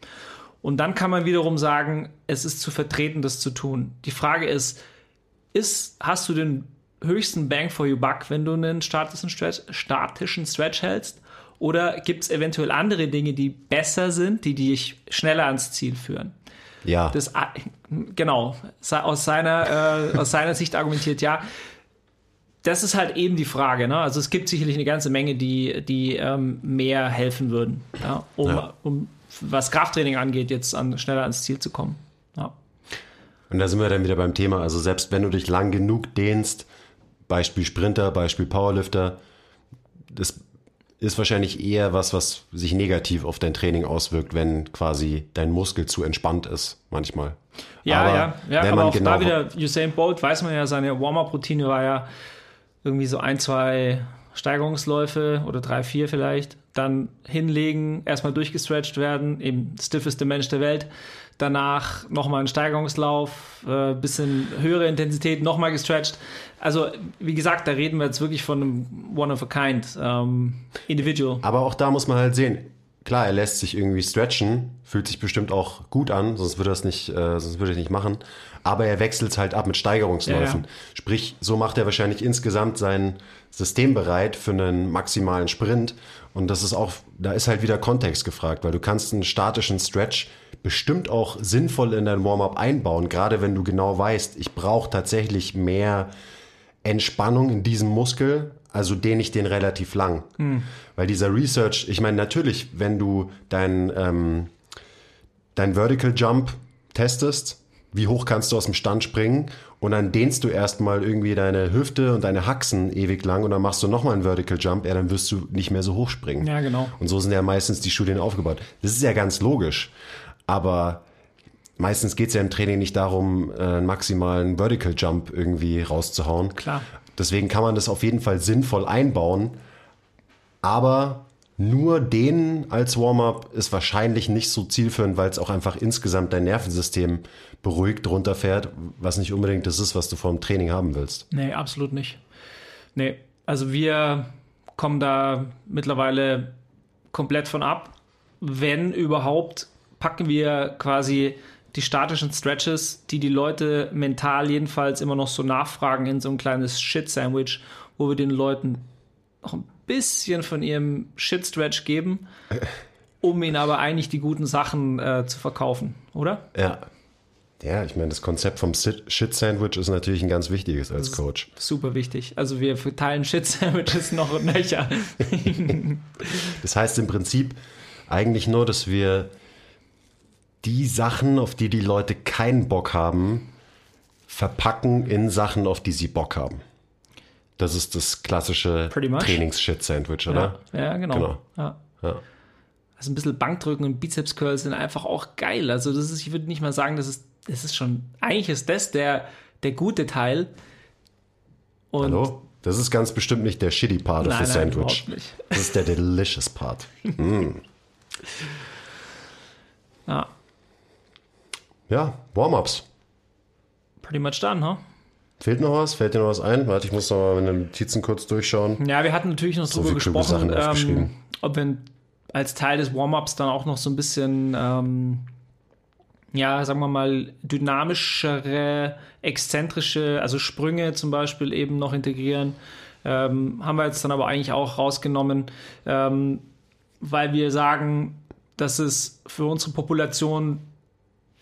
Und dann kann man wiederum sagen, es ist zu vertreten, das zu tun. Die Frage ist, ist, hast du den höchsten Bang for your buck, wenn du einen statischen Stretch, statischen Stretch hältst? Oder gibt es eventuell andere Dinge, die besser sind, die dich schneller ans Ziel führen? Ja. Das, genau, aus seiner, äh, aus seiner Sicht argumentiert ja. Das ist halt eben die Frage. Ne? Also es gibt sicherlich eine ganze Menge, die, die ähm, mehr helfen würden, ja? Um, ja. um was Krafttraining angeht, jetzt an, schneller ans Ziel zu kommen. Und da sind wir dann wieder beim Thema. Also selbst wenn du dich lang genug dehnst, Beispiel Sprinter, Beispiel Powerlifter, das ist wahrscheinlich eher was, was sich negativ auf dein Training auswirkt, wenn quasi dein Muskel zu entspannt ist, manchmal. Ja, aber ja, ja, wenn aber auch genau da wieder Usain Bolt, weiß man ja, seine Warm-Up-Routine war ja irgendwie so ein, zwei Steigerungsläufe oder drei, vier vielleicht, dann hinlegen, erstmal durchgestretched werden, eben stiffeste Mensch der Welt, danach nochmal ein Steigerungslauf, äh, bisschen höhere Intensität, nochmal gestretched. Also, wie gesagt, da reden wir jetzt wirklich von einem One of a Kind ähm, Individual. Aber auch da muss man halt sehen, klar, er lässt sich irgendwie stretchen, fühlt sich bestimmt auch gut an, sonst würde er es nicht, äh, sonst würde er nicht machen. Aber er wechselt halt ab mit Steigerungsläufen. Ja, ja. Sprich, so macht er wahrscheinlich insgesamt sein System bereit für einen maximalen Sprint. Und das ist auch, da ist halt wieder Kontext gefragt, weil du kannst einen statischen Stretch bestimmt auch sinnvoll in dein Warm-up einbauen, gerade wenn du genau weißt, ich brauche tatsächlich mehr Entspannung in diesem Muskel, also dehne ich den relativ lang. Mhm. Weil dieser Research, ich meine, natürlich, wenn du dein, ähm, dein Vertical Jump testest, wie hoch kannst du aus dem Stand springen und dann dehnst du erstmal irgendwie deine Hüfte und deine Haxen ewig lang und dann machst du nochmal einen Vertical Jump, ja, dann wirst du nicht mehr so hoch springen. Ja, genau. Und so sind ja meistens die Studien aufgebaut. Das ist ja ganz logisch. Aber meistens geht es ja im Training nicht darum, äh, einen maximalen Vertical Jump irgendwie rauszuhauen. Klar. Deswegen kann man das auf jeden Fall sinnvoll einbauen. Aber nur den als Warm-up ist wahrscheinlich nicht so zielführend, weil es auch einfach insgesamt dein Nervensystem beruhigt runterfährt, was nicht unbedingt das ist, was du vor dem Training haben willst. Nee, absolut nicht. Nee, also wir kommen da mittlerweile komplett von ab. Wenn überhaupt, packen wir quasi die statischen Stretches, die die Leute mental jedenfalls immer noch so nachfragen in so ein kleines Shit-Sandwich, wo wir den Leuten noch ein bisschen von ihrem Shit-Stretch geben, um ihnen aber eigentlich die guten Sachen äh, zu verkaufen, oder? Ja. Ja, ich meine, das Konzept vom Shit-Sandwich ist natürlich ein ganz wichtiges als Coach. Super wichtig. Also wir verteilen Shit-Sandwiches noch und nöcher. das heißt im Prinzip eigentlich nur, dass wir die Sachen, auf die die Leute keinen Bock haben, verpacken in Sachen, auf die sie Bock haben. Das ist das klassische Trainings-Shit-Sandwich, oder? Ja, ja genau. genau. Ja. ja. Also ein bisschen Bankdrücken und Bizeps-Curls sind einfach auch geil. Also das ist, ich würde nicht mal sagen, das ist, das ist schon, eigentlich ist das der, der gute Teil. Und Hallo? Das ist ganz bestimmt nicht der shitty Part nein, of the nein, Sandwich. Das ist der delicious Part. mm. Ja. Ja, Warm-ups. Pretty much done, huh? Fehlt noch was? Fällt dir noch was ein? Warte, ich muss noch mal meine Notizen kurz durchschauen. Ja, wir hatten natürlich noch so drüber gesprochen, ähm, ob wir als Teil des Warm-ups dann auch noch so ein bisschen, ähm, ja, sagen wir mal, dynamischere, exzentrische, also Sprünge zum Beispiel eben noch integrieren. Ähm, haben wir jetzt dann aber eigentlich auch rausgenommen, ähm, weil wir sagen, dass es für unsere Population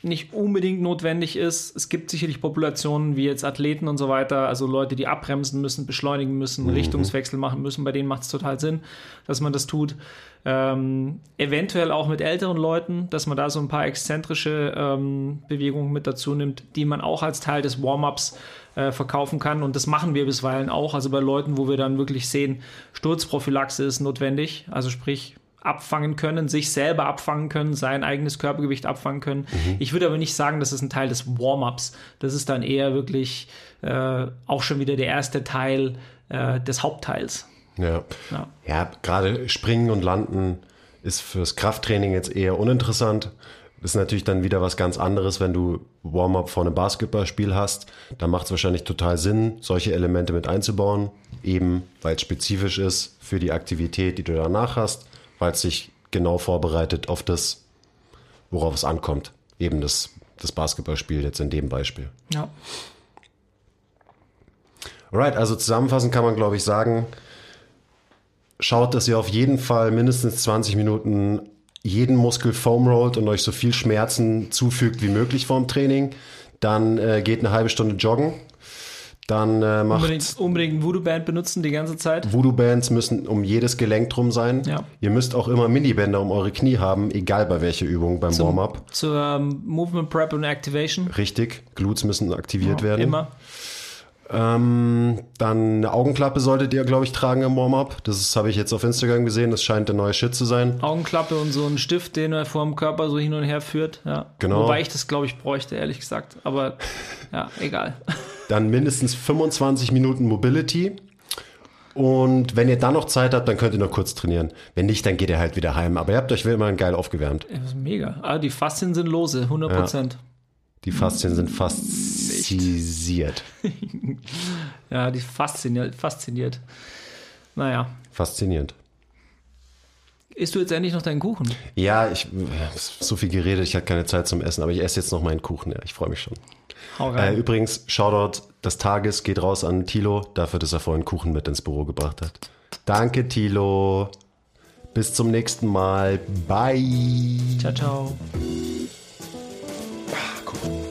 nicht unbedingt notwendig ist. Es gibt sicherlich Populationen wie jetzt Athleten und so weiter, also Leute, die abbremsen müssen, beschleunigen müssen, mhm. Richtungswechsel machen müssen, bei denen macht es total Sinn, dass man das tut. Ähm, eventuell auch mit älteren Leuten, dass man da so ein paar exzentrische ähm, Bewegungen mit dazu nimmt, die man auch als Teil des Warm-ups äh, verkaufen kann. Und das machen wir bisweilen auch. Also bei Leuten, wo wir dann wirklich sehen, Sturzprophylaxe ist notwendig. Also sprich, abfangen können, sich selber abfangen können, sein eigenes Körpergewicht abfangen können. Mhm. Ich würde aber nicht sagen, das ist ein Teil des Warm-ups. Das ist dann eher wirklich äh, auch schon wieder der erste Teil äh, des Hauptteils. Ja, ja. ja gerade Springen und Landen ist fürs Krafttraining jetzt eher uninteressant. Das ist natürlich dann wieder was ganz anderes, wenn du Warm-up vor einem Basketballspiel hast. Da macht es wahrscheinlich total Sinn, solche Elemente mit einzubauen, eben weil es spezifisch ist für die Aktivität, die du danach hast weil es sich genau vorbereitet auf das, worauf es ankommt. Eben das, das Basketballspiel jetzt in dem Beispiel. Ja. Alright, also zusammenfassend kann man, glaube ich, sagen, schaut, dass ihr auf jeden Fall mindestens 20 Minuten jeden Muskel foam rollt und euch so viel Schmerzen zufügt wie möglich vorm Training. Dann äh, geht eine halbe Stunde joggen. Dann äh, macht Unbedingt, unbedingt Voodoo-Band benutzen die ganze Zeit. Voodoo-Bands müssen um jedes Gelenk drum sein. Ja. Ihr müsst auch immer Minibänder um eure Knie haben, egal bei welcher Übung beim Warm-up. Zur ähm, Movement Prep und Activation. Richtig, Glutes müssen aktiviert werden. Immer. Ähm, dann eine Augenklappe solltet ihr, glaube ich, tragen im Warm-up. Das habe ich jetzt auf Instagram gesehen. Das scheint der neue Shit zu sein. Augenklappe und so ein Stift, den er vor dem Körper so hin und her führt. Ja. Genau. Wobei ich das, glaube ich, bräuchte, ehrlich gesagt. Aber ja, egal. Dann mindestens 25 Minuten Mobility. Und wenn ihr dann noch Zeit habt, dann könnt ihr noch kurz trainieren. Wenn nicht, dann geht ihr halt wieder heim. Aber ihr habt euch wie immer geil aufgewärmt. Das ist mega. Ah, die Faszien sind lose, 100 Prozent. Die Faszien sind faszisiert. Ja, die fasziniert, fasziniert. Naja. Faszinierend. Isst du jetzt endlich noch deinen Kuchen? Ja, ich so viel geredet, ich hatte keine Zeit zum Essen, aber ich esse jetzt noch meinen Kuchen. Ja, ich freue mich schon. Äh, übrigens, Shoutout des Tages geht raus an Tilo, dafür, dass er vorhin Kuchen mit ins Büro gebracht hat. Danke, Tilo. Bis zum nächsten Mal. Bye. Ciao, ciao. Ah, cool.